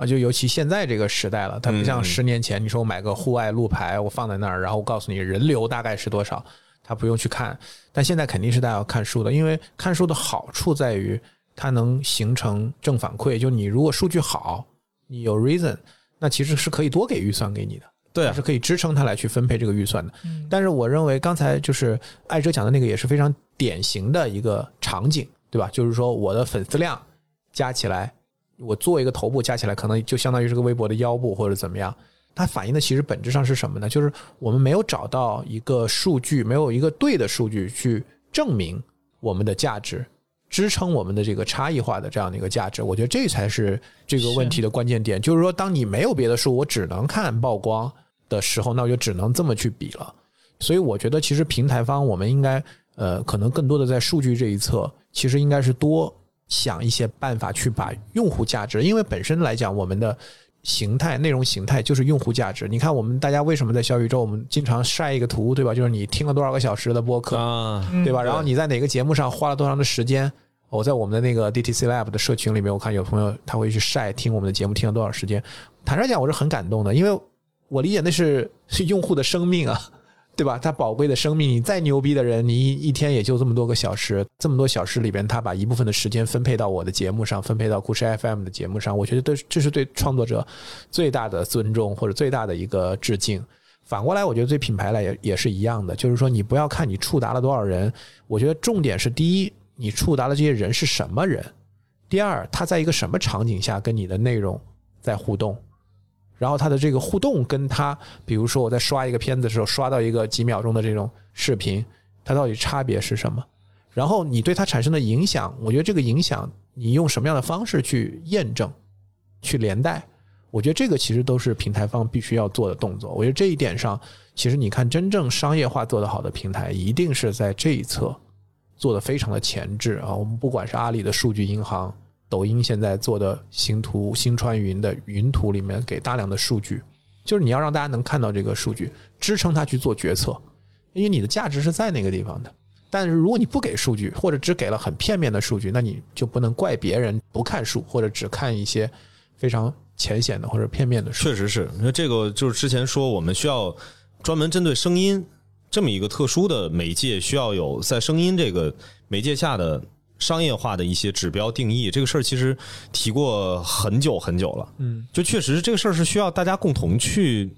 啊，就尤其现在这个时代了，它不像嗯十年前，你说我买个户外路牌，我放在那儿，然后我告诉你人流大概是多少，它不用去看。但现在肯定是大家要看书的，因为看书的好处在于它能形成正反馈，就你如果数据好，你有 reason，那其实是可以多给预算给你的。对啊是，可以支撑它来去分配这个预算的。嗯但是我认为刚才就是艾哲讲的那个也是非常典型的一个场景，对吧？就是说我的粉丝量加起来，我做一个头部加起来，可能就相当于是个微博的腰部或者怎么样。它反映的其实本质上是什么呢？就是我们没有找到一个数据，没有一个对的数据去证明我们的价值，支撑我们的这个差异化的这样的一个价值。我觉得这才是这个问题的关键点。就是说，当你没有别的数，我只能看曝光的时候，那我就只能这么去比了。所以我觉得，其实平台方我们应该，呃，可能更多的在数据这一侧，其实应该是多想一些办法去把用户价值，因为本身来讲，我们的形态、内容形态就是用户价值。你看，我们大家为什么在小宇宙，我们经常晒一个图，对吧？就是你听了多少个小时的播客，对吧？然后你在哪个节目上花了多长的时间？我在我们的那个 DTC Lab 的社群里面，我看有朋友他会去晒听我们的节目听了多少时间。坦率讲，我是很感动的，因为我理解那是是用户的生命啊，对吧？他宝贵的生命，你再牛逼的人，你一一天也就这么多个小时，这么多小时里边，他把一部分的时间分配到我的节目上，分配到故事 FM 的节目上，我觉得这这是对创作者最大的尊重或者最大的一个致敬。反过来，我觉得对品牌来也也是一样的，就是说你不要看你触达了多少人，我觉得重点是第一，你触达的这些人是什么人；第二，他在一个什么场景下跟你的内容在互动，然后他的这个互动跟他，比如说我在刷一个片子的时候，刷到一个几秒钟的这种视频，它到底差别是什么？然后你对它产生的影响，我觉得这个影响你用什么样的方式去验证、去连带，我觉得这个其实都是平台方必须要做的动作。我觉得这一点上，其实你看真正商业化做得好的平台，一定是在这一侧做的非常的前置啊。我们不管是阿里的数据银行，抖音现在做的星图、星川云的云图里面给大量的数据，就是你要让大家能看到这个数据，支撑他去做决策，因为你的价值是在那个地方的。但是如果你不给数据，或者只给了很片面的数据，那你就不能怪别人不看数，或者只看一些非常浅显的或者片面的数。确实是，因为这个就是之前说我们需要专门针对声音这么一个特殊的媒介，需要有在声音这个媒介下的商业化的一些指标定义。这个事儿其实提过很久很久了，嗯，就确实这个事儿是需要大家共同去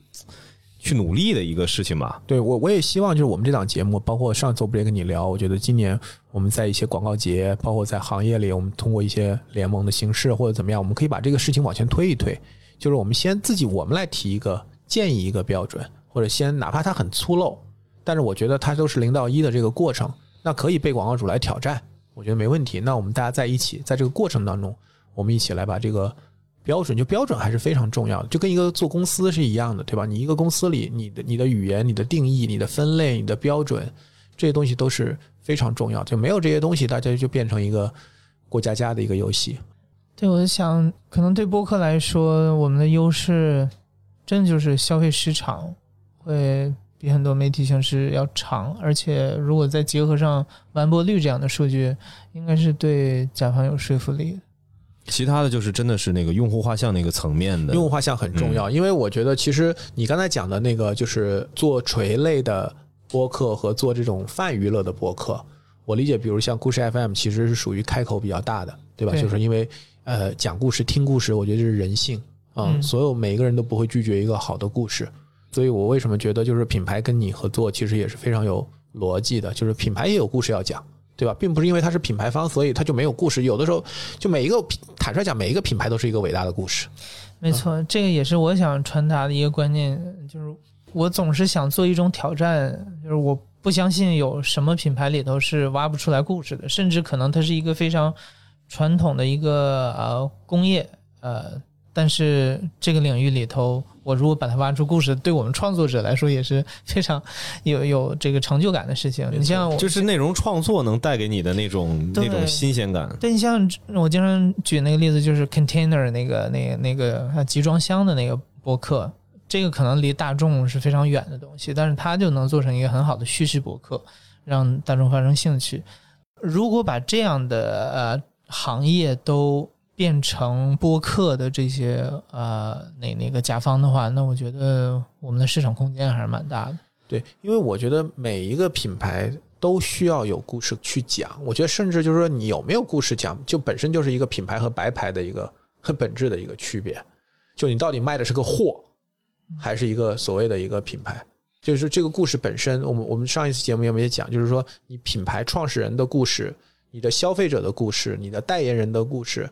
去努力的一个事情吧。对我我也希望就是我们这档节目，包括上次我不是也跟你聊，我觉得今年我们在一些广告节，包括在行业里，我们通过一些联盟的形式或者怎么样，我们可以把这个事情往前推一推。就是我们先自己我们来提一个建议一个标准，或者先哪怕它很粗陋，但是我觉得它都是零到一的这个过程，那可以被广告主来挑战，我觉得没问题。那我们大家在一起，在这个过程当中，我们一起来把这个标准，就标准还是非常重要的，就跟一个做公司是一样的，对吧？你一个公司里，你的你的语言、你的定义、你的分类、你的标准，这些东西都是非常重要。就没有这些东西，大家就变成一个过家家的一个游戏。对，我想可能对播客来说，我们的优势真的就是消费时长会比很多媒体形式要长，而且如果再结合上完播率这样的数据，应该是对甲方有说服力的。其他的就是真的是那个用户画像那个层面的，用户画像很重要，因为我觉得其实你刚才讲的那个就是做垂类的播客和做这种泛娱乐的播客，我理解，比如像故事 FM 其实是属于开口比较大的，对吧？对就是因为呃讲故事、听故事，我觉得这是人性啊、嗯所有每一个人都不会拒绝一个好的故事，所以我为什么觉得就是品牌跟你合作其实也是非常有逻辑的，就是品牌也有故事要讲。对吧？并不是因为它是品牌方，所以它就没有故事。有的时候，就每一个坦率讲，每一个品牌都是一个伟大的故事。没错，这个也是我想传达的一个观念，就是我总是想做一种挑战，就是我不相信有什么品牌里头是挖不出来故事的，甚至可能它是一个非常传统的一个呃工业呃但是这个领域里头，我如果把它挖出故事，对我们创作者来说也是非常有有这个成就感的事情。你像我就是内容创作能带给你的那种那种新鲜感。对你像我经常举那个例子，就是 container 那个那个那个呃集装箱的那个博客，这个可能离大众是非常远的东西，但是它就能做成一个很好的叙事博客，让大众发生兴趣。如果把这样的呃行业都变成播客的这些呃那那个甲方的话，那我觉得我们的市场空间还是蛮大的。对，因为我觉得每一个品牌都需要有故事去讲。我觉得甚至就是说，你有没有故事讲，就本身就是一个品牌和白牌的一个很本质的一个区别。就你到底卖的是个货，还是一个所谓的一个品牌？就是这个故事本身，我们我们上一次节目有没有讲？就是说，你品牌创始人的故事，你的消费者的故事，你的代言人的故事，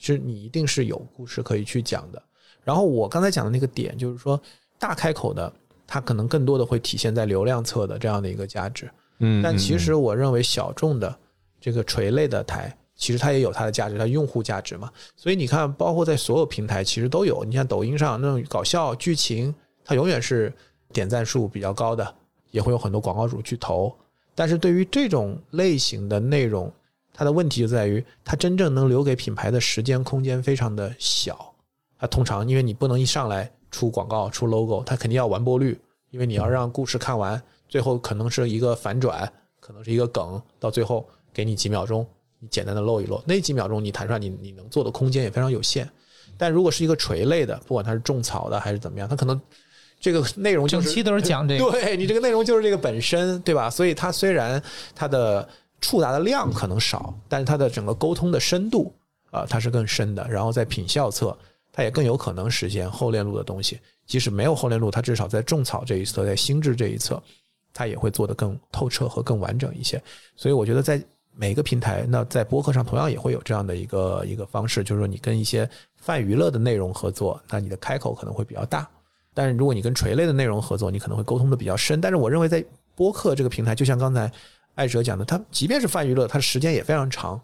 其实你一定是有故事可以去讲的。然后我刚才讲的那个点，就是说大开口的，它可能更多的会体现在流量侧的这样的一个价值。嗯，但其实我认为小众的这个垂类的台，其实它也有它的价值，它用户价值嘛。所以你看，包括在所有平台其实都有。你像抖音上那种搞笑剧情，它永远是点赞数比较高的，也会有很多广告主去投。但是对于这种类型的内容，它的问题就在于，它真正能留给品牌的时间空间非常的小。它通常因为你不能一上来出广告、出 logo，它肯定要完播率，因为你要让故事看完，最后可能是一个反转，可能是一个梗，到最后给你几秒钟，你简单的露一露，那几秒钟你弹出来，你你能做的空间也非常有限。但如果是一个垂类的，不管它是种草的还是怎么样，它可能这个内容就是整期都是讲这个，对你这个内容就是这个本身，对吧？所以它虽然它的触达的量可能少，但是它的整个沟通的深度啊、它是更深的。然后在品效侧，它也更有可能实现后链路的东西。即使没有后链路，它至少在种草这一侧，在心智这一侧，它也会做得更透彻和更完整一些。所以我觉得在每个平台，那在播客上同样也会有这样的一个一个方式，就是说你跟一些泛娱乐的内容合作，那你的开口可能会比较大。但是如果你跟垂类的内容合作，你可能会沟通的比较深。但是我认为在播客这个平台，就像刚才艾哲讲的，他即便是泛娱乐，他时间也非常长，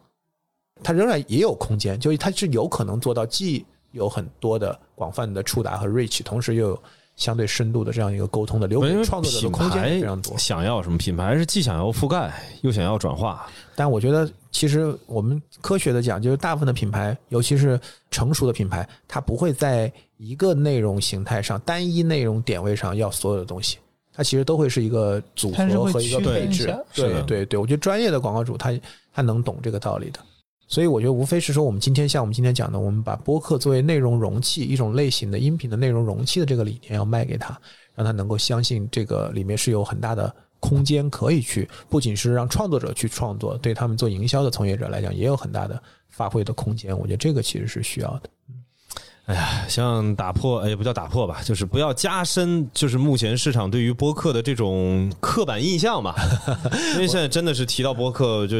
他仍然也有空间，就是他是有可能做到既有很多的广泛的触达和 reach，同时又有相对深度的这样一个沟通的，流因为给创作者的品空间非常多。想要什么？品牌是既想要覆盖，又想要转化。但我觉得，其实我们科学的讲，就是大部分的品牌，尤其是成熟的品牌，它不会在一个内容形态上、单一内容点位上要所有的东西，它其实都会是一个组合和一个配置对对对，我觉得专业的广告主他他能懂这个道理的。所以我觉得无非是说，我们今天像我们今天讲的，我们把播客作为内容容器，一种类型的音频的内容容器的这个理念要卖给他，让他能够相信这个里面是有很大的空间可以去，不仅是让创作者去创作，对他们做营销的从业者来讲也有很大的发挥的空间。我觉得这个其实是需要的。像打破，哎，也不叫打破吧，就是不要加深，就是目前市场对于播客的这种刻板印象吧。因为现在真的是提到播客，就，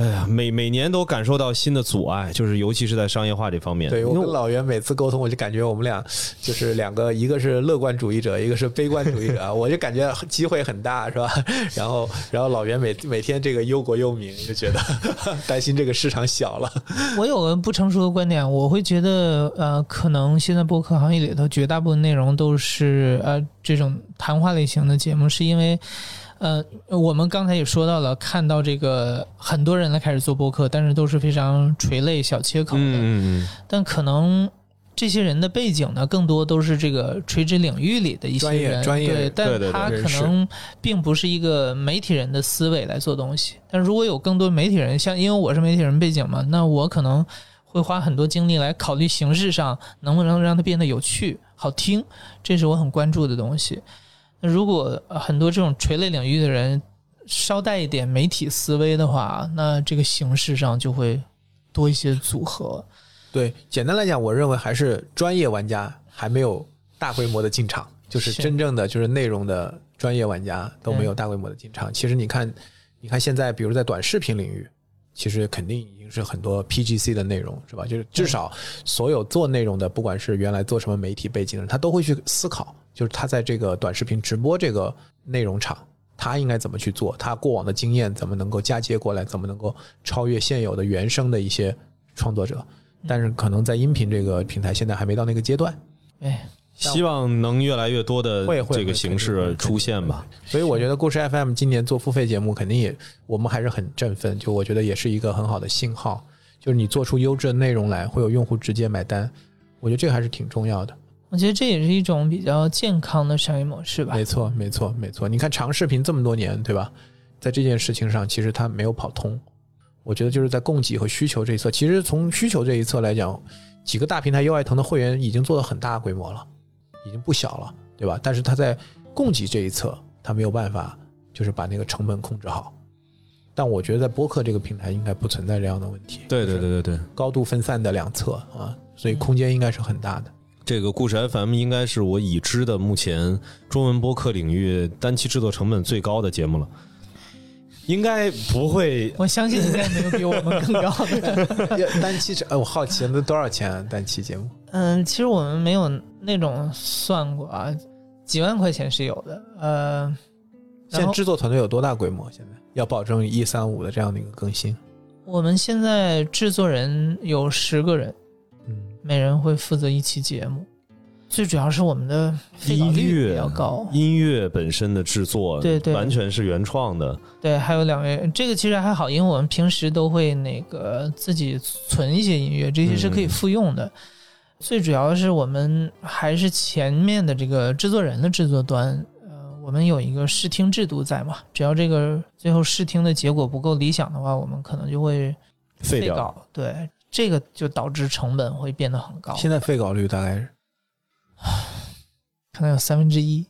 哎呀，每每年都感受到新的阻碍，就是尤其是在商业化这方面。对我跟老袁每次沟通，我就感觉我们俩就是两个，一个是乐观主义者，一个是悲观主义者，我就感觉机会很大，是吧？然后，然后老袁每每天这个忧国忧民，就觉得担心这个市场小了。我有个不成熟的观点，我会觉得，呃，可能现在播客行业里头绝大部分内容都是呃这种谈话类型的节目，是因为，呃，我们刚才也说到了，看到这个很多人来开始做播客，但是都是非常垂类小切口的，嗯嗯但可能。这些人的背景呢，更多都是这个垂直领域里的一些专业人，对但他可能并不是一个媒体人的思维来做东西。但如果有更多媒体人，像因为我是媒体人背景嘛，那我可能会花很多精力来考虑形式上能不能让它变得有趣、好听，这是我很关注的东西。那如果呃很多这种垂类领域的人稍带一点媒体思维的话，那这个形式上就会多一些组合。对，简单来讲，我认为还是专业玩家还没有大规模的进场，就是是真正的就是内容的专业玩家都没有大规模的进场。其实你看，你看现在，比如在短视频领域，其实肯定已经是很多 PGC 的内容，是吧？就是至少所有做内容的，不管是原来做什么媒体背景的人，他都会去思考，就是他在这个短视频直播这个内容场。他应该怎么去做？他过往的经验怎么能够嫁接过来？怎么能够超越现有的原生的一些创作者？但是可能在音频这个平台现在还没到那个阶段，哎，希望能越来越多的会会这个形式出现吧。所以我觉得故事 FM 今年做付费节目，肯定也我们还是很振奋，就我觉得也是一个很好的信号，就是你做出优质的内容来，会有用户直接买单，我觉得这个还是挺重要的。我觉得这也是一种比较健康的商业模式吧。没错，没错，没错。你看长视频这么多年，对吧？在这件事情上，其实它没有跑通。我觉得就是在供给和需求这一侧，其实从需求这一侧来讲，几个大平台优爱腾的会员已经做到很大规模了，已经不小了，对吧？但是它在供给这一侧，它没有办法，就是把那个成本控制好。但我觉得在播客这个平台应该不存在这样的问题。对对对对对，高度分散的两侧啊，所以空间应该是很大的。这个故事 FM 应该是我已知的目前中文播客领域单期制作成本最高的节目了。应该不会，我相信应该没有比我们更高的。单期是，哎，我好奇那多少钱啊？单期节目？嗯，其实我们没有那种算过啊，几万块钱是有的。呃，现在制作团队有多大规模？现在要保证一三五的这样的一个更新？我们现在制作人有十个人，嗯，每人会负责一期节目。最主要是我们的音乐比较高，音乐本身的制作，对对，完全是原创的。对，还有两位，这个其实还好，因为我们平时都会那个自己存一些音乐，这些是可以复用的。最主要是我们还是前面的这个制作人的制作端，呃，我们有一个试听制度在嘛，只要这个最后试听的结果不够理想的话，我们可能就会废掉。对，这个就导致成本会变得很高。现在废稿率大概是？可能有三分之一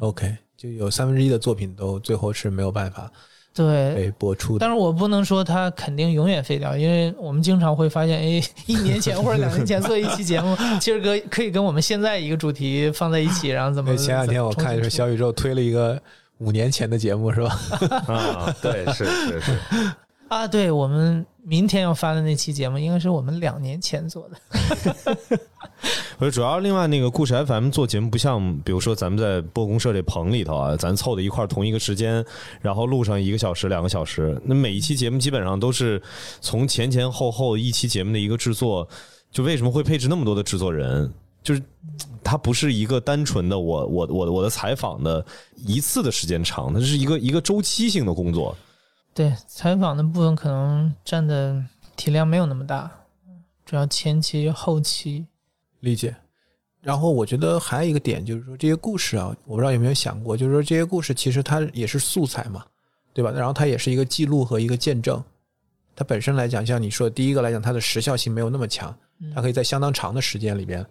，OK，就有三分之一的作品都最后是没有办法对被播出的。但是我不能说它肯定永远废掉，因为我们经常会发现，哎，一年前或者两年前做一期节目，其实跟可以跟我们现在一个主题放在一起，然后怎么？前两天我看是小宇宙推了一个五年前的节目，是吧？啊，对，是是是。啊，对我们明天要发的那期节目，应该是我们两年前做的。不是，主要另外那个故事 FM 做节目不像，比如说咱们在播公社这棚里头啊，咱凑在一块儿同一个时间，然后录上一个小时、两个小时。那每一期节目基本上都是从前前后后一期节目的一个制作，就为什么会配置那么多的制作人？就是它不是一个单纯的我我我我的采访的一次的时间长，它是一个一个周期性的工作。对采访的部分可能占的体量没有那么大，主要前期后期理解。然后我觉得还有一个点就是说，这些故事啊，我不知道有没有想过，就是说这些故事其实它也是素材嘛，对吧？然后它也是一个记录和一个见证。它本身来讲，像你说第一个来讲，它的时效性没有那么强，它可以在相当长的时间里边，对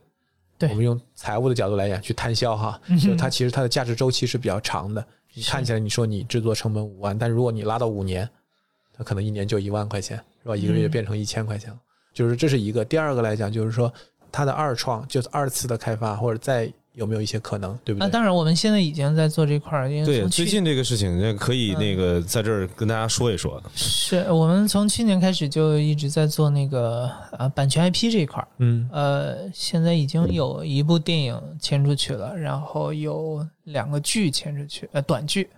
我们用财务的角度来讲去摊销哈，就它其实它的价值周期是比较长的。你看起来你说你制作成本五万，但如果你拉到五年，它可能一年就一万块钱，是吧？一个月变成一千块钱了。就是这是一个。第二个来讲，就是说它的二创，就是二次的开发，或者再有没有一些可能，对不对？那当然，我们现在已经在做这块儿。对，最近这个事情，那可以那个在这儿跟大家说一说。是我们从去年开始就一直在做那个啊版权 IP 这一块儿。嗯，呃，现在已经有一部电影签出去了，然后有两个剧签出去，呃，短剧，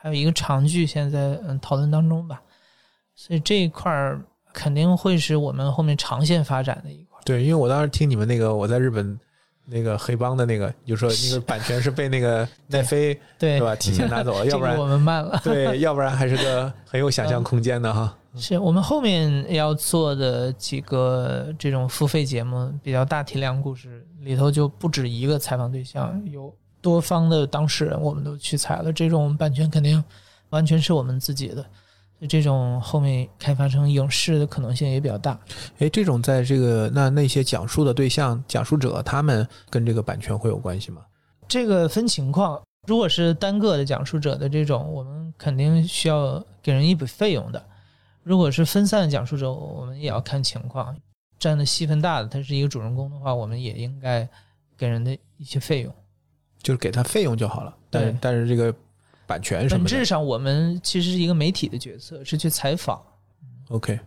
还有一个长剧，现在嗯讨论当中吧。所以这一块儿肯定会是我们后面长线发展的一块。对，因为我当时听你们那个我在日本那个黑帮的那个，就说那个版权是被那个 奈飞对是吧提前拿走了，要不然我们慢了。对，要不然还是个很有想象空间的哈。是我们后面要做的几个这种付费节目，比较大体量故事里头就不止一个采访对象，有多方的当事人，我们都去采了。这种版权肯定完全是我们自己的。这种后面开发成影视的可能性也比较大。哎，这种在这个那那些讲述的对象、讲述者，他们跟这个版权会有关系吗？这个分情况。如果是单个的讲述者的这种，我们肯定需要给人一笔费用的。如果是分散的讲述者，我们也要看情况。占的戏份大的，他是一个主人公的话，我们也应该给人的一些费用，就是给他费用就好了。但但是这个。版权什么？本质上，我们其实是一个媒体的角色，是去采访。OK，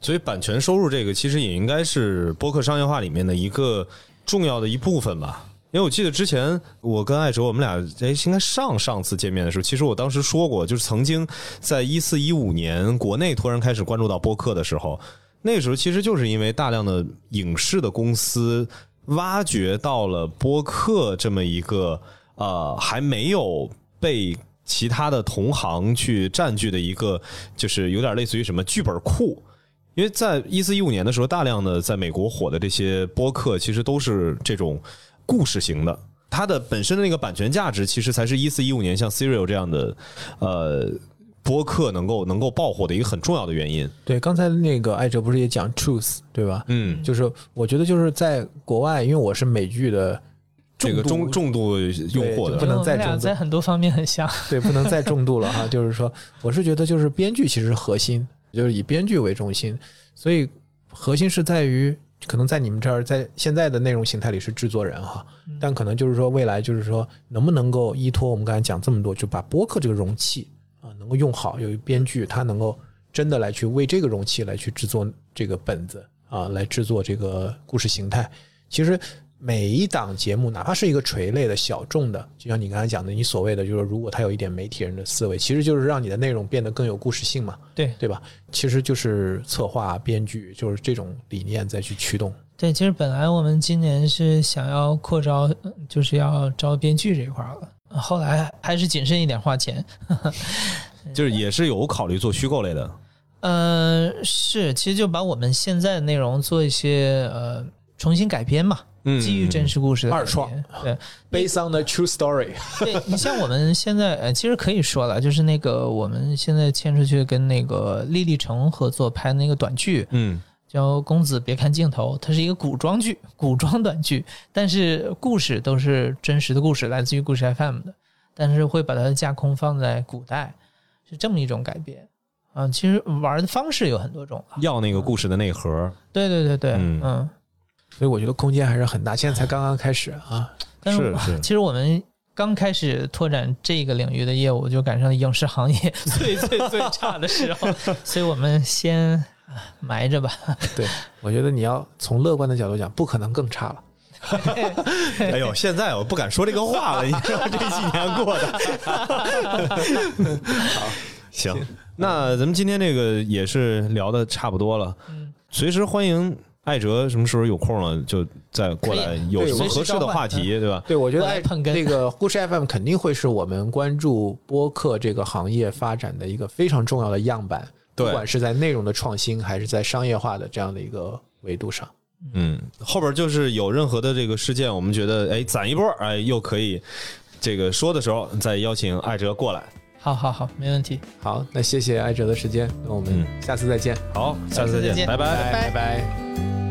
所以版权收入这个其实也应该是播客商业化里面的一个重要的一部分吧。因为我记得之前我跟艾哲我们俩哎，应该上上次见面的时候，其实我当时说过，就是曾经在一四一五年国内突然开始关注到播客的时候，那个时候其实就是因为大量的影视的公司挖掘到了播客这么一个呃还没有被其他的同行去占据的一个，就是有点类似于什么剧本库。因为在一四一五年的时候，大量的在美国火的这些播客，其实都是这种故事型的，它的本身的那个版权价值，其实才是一四一五年像 Serial 这样的呃播客能够能够爆火的一个很重要的原因。对，刚才那个艾哲不是也讲 truth 对吧？嗯，就是我觉得就是在国外，因为我是美剧的这个中重重度用户的不能再重度在很多方面很像。对，不能再重度了哈。就是说，我是觉得就是编剧其实是核心，就是以编剧为中心，所以核心是在于可能在你们这儿，在现在的内容形态里是制作人哈，但可能就是说未来就是说能不能够依托我们刚才讲这么多，就把播客这个容器啊能够用好，有一编剧他能够真的来去为这个容器来去制作这个本子啊，来制作这个故事形态。其实每一档节目，哪怕是一个垂类的小众的，就像你刚才讲的，你所谓的就是如果它有一点媒体人的思维，其实就是让你的内容变得更有故事性嘛，对对吧？其实就是策划、编剧，就是这种理念再去驱动。对，其实本来我们今年是想要扩招，呃就是要招编剧这一块儿了，后来还是谨慎一点花钱。就是也是有考虑做虚构类的。呃，是，其实就把我们现在的内容做一些呃重新改编嘛，嗯基于真实故事的改二创。对，Based on the true story，对你像我们现在，呃，其实可以说了，就是那个我们现在牵出去跟那个莉莉城合作拍那个短剧，嗯叫《公子别看镜头》，它是一个古装剧，古装短剧，但是故事都是真实的故事，来自于故事 FM 的，但是会把它的架空放在古代，是这么一种改编。啊，其实玩的方式有很多种啊。要那个故事的内核。对对对对，嗯嗯所以我觉得空间还是很大。现在才刚刚开始啊，但是是其实我们刚开始拓展这个领域的业务，就赶上影视行业 最最最差的时候，所以我们先啊埋着吧。对我觉得你要从乐观的角度讲，不可能更差了。哎呦，现在我不敢说这个话了，你知道这几年过的。好，行，那咱们今天这个也是聊的差不多了，嗯随时欢迎艾哲什么时候有空了就再过来有什么合适的话题，对吧？对，我觉得我来爱捧哏那个故事 FM 肯定会是我们关注播客这个行业发展的一个非常重要的样板，对不管是在内容的创新，还是在商业化的这样的一个维度上。嗯，后边就是有任何的这个事件，我们觉得哎攒一波，哎又可以这个说的时候再邀请艾哲过来。好好好，没问题。好，那谢谢艾哲的时间，那我们嗯下次再见，好，下次再见，下次再见拜拜拜拜。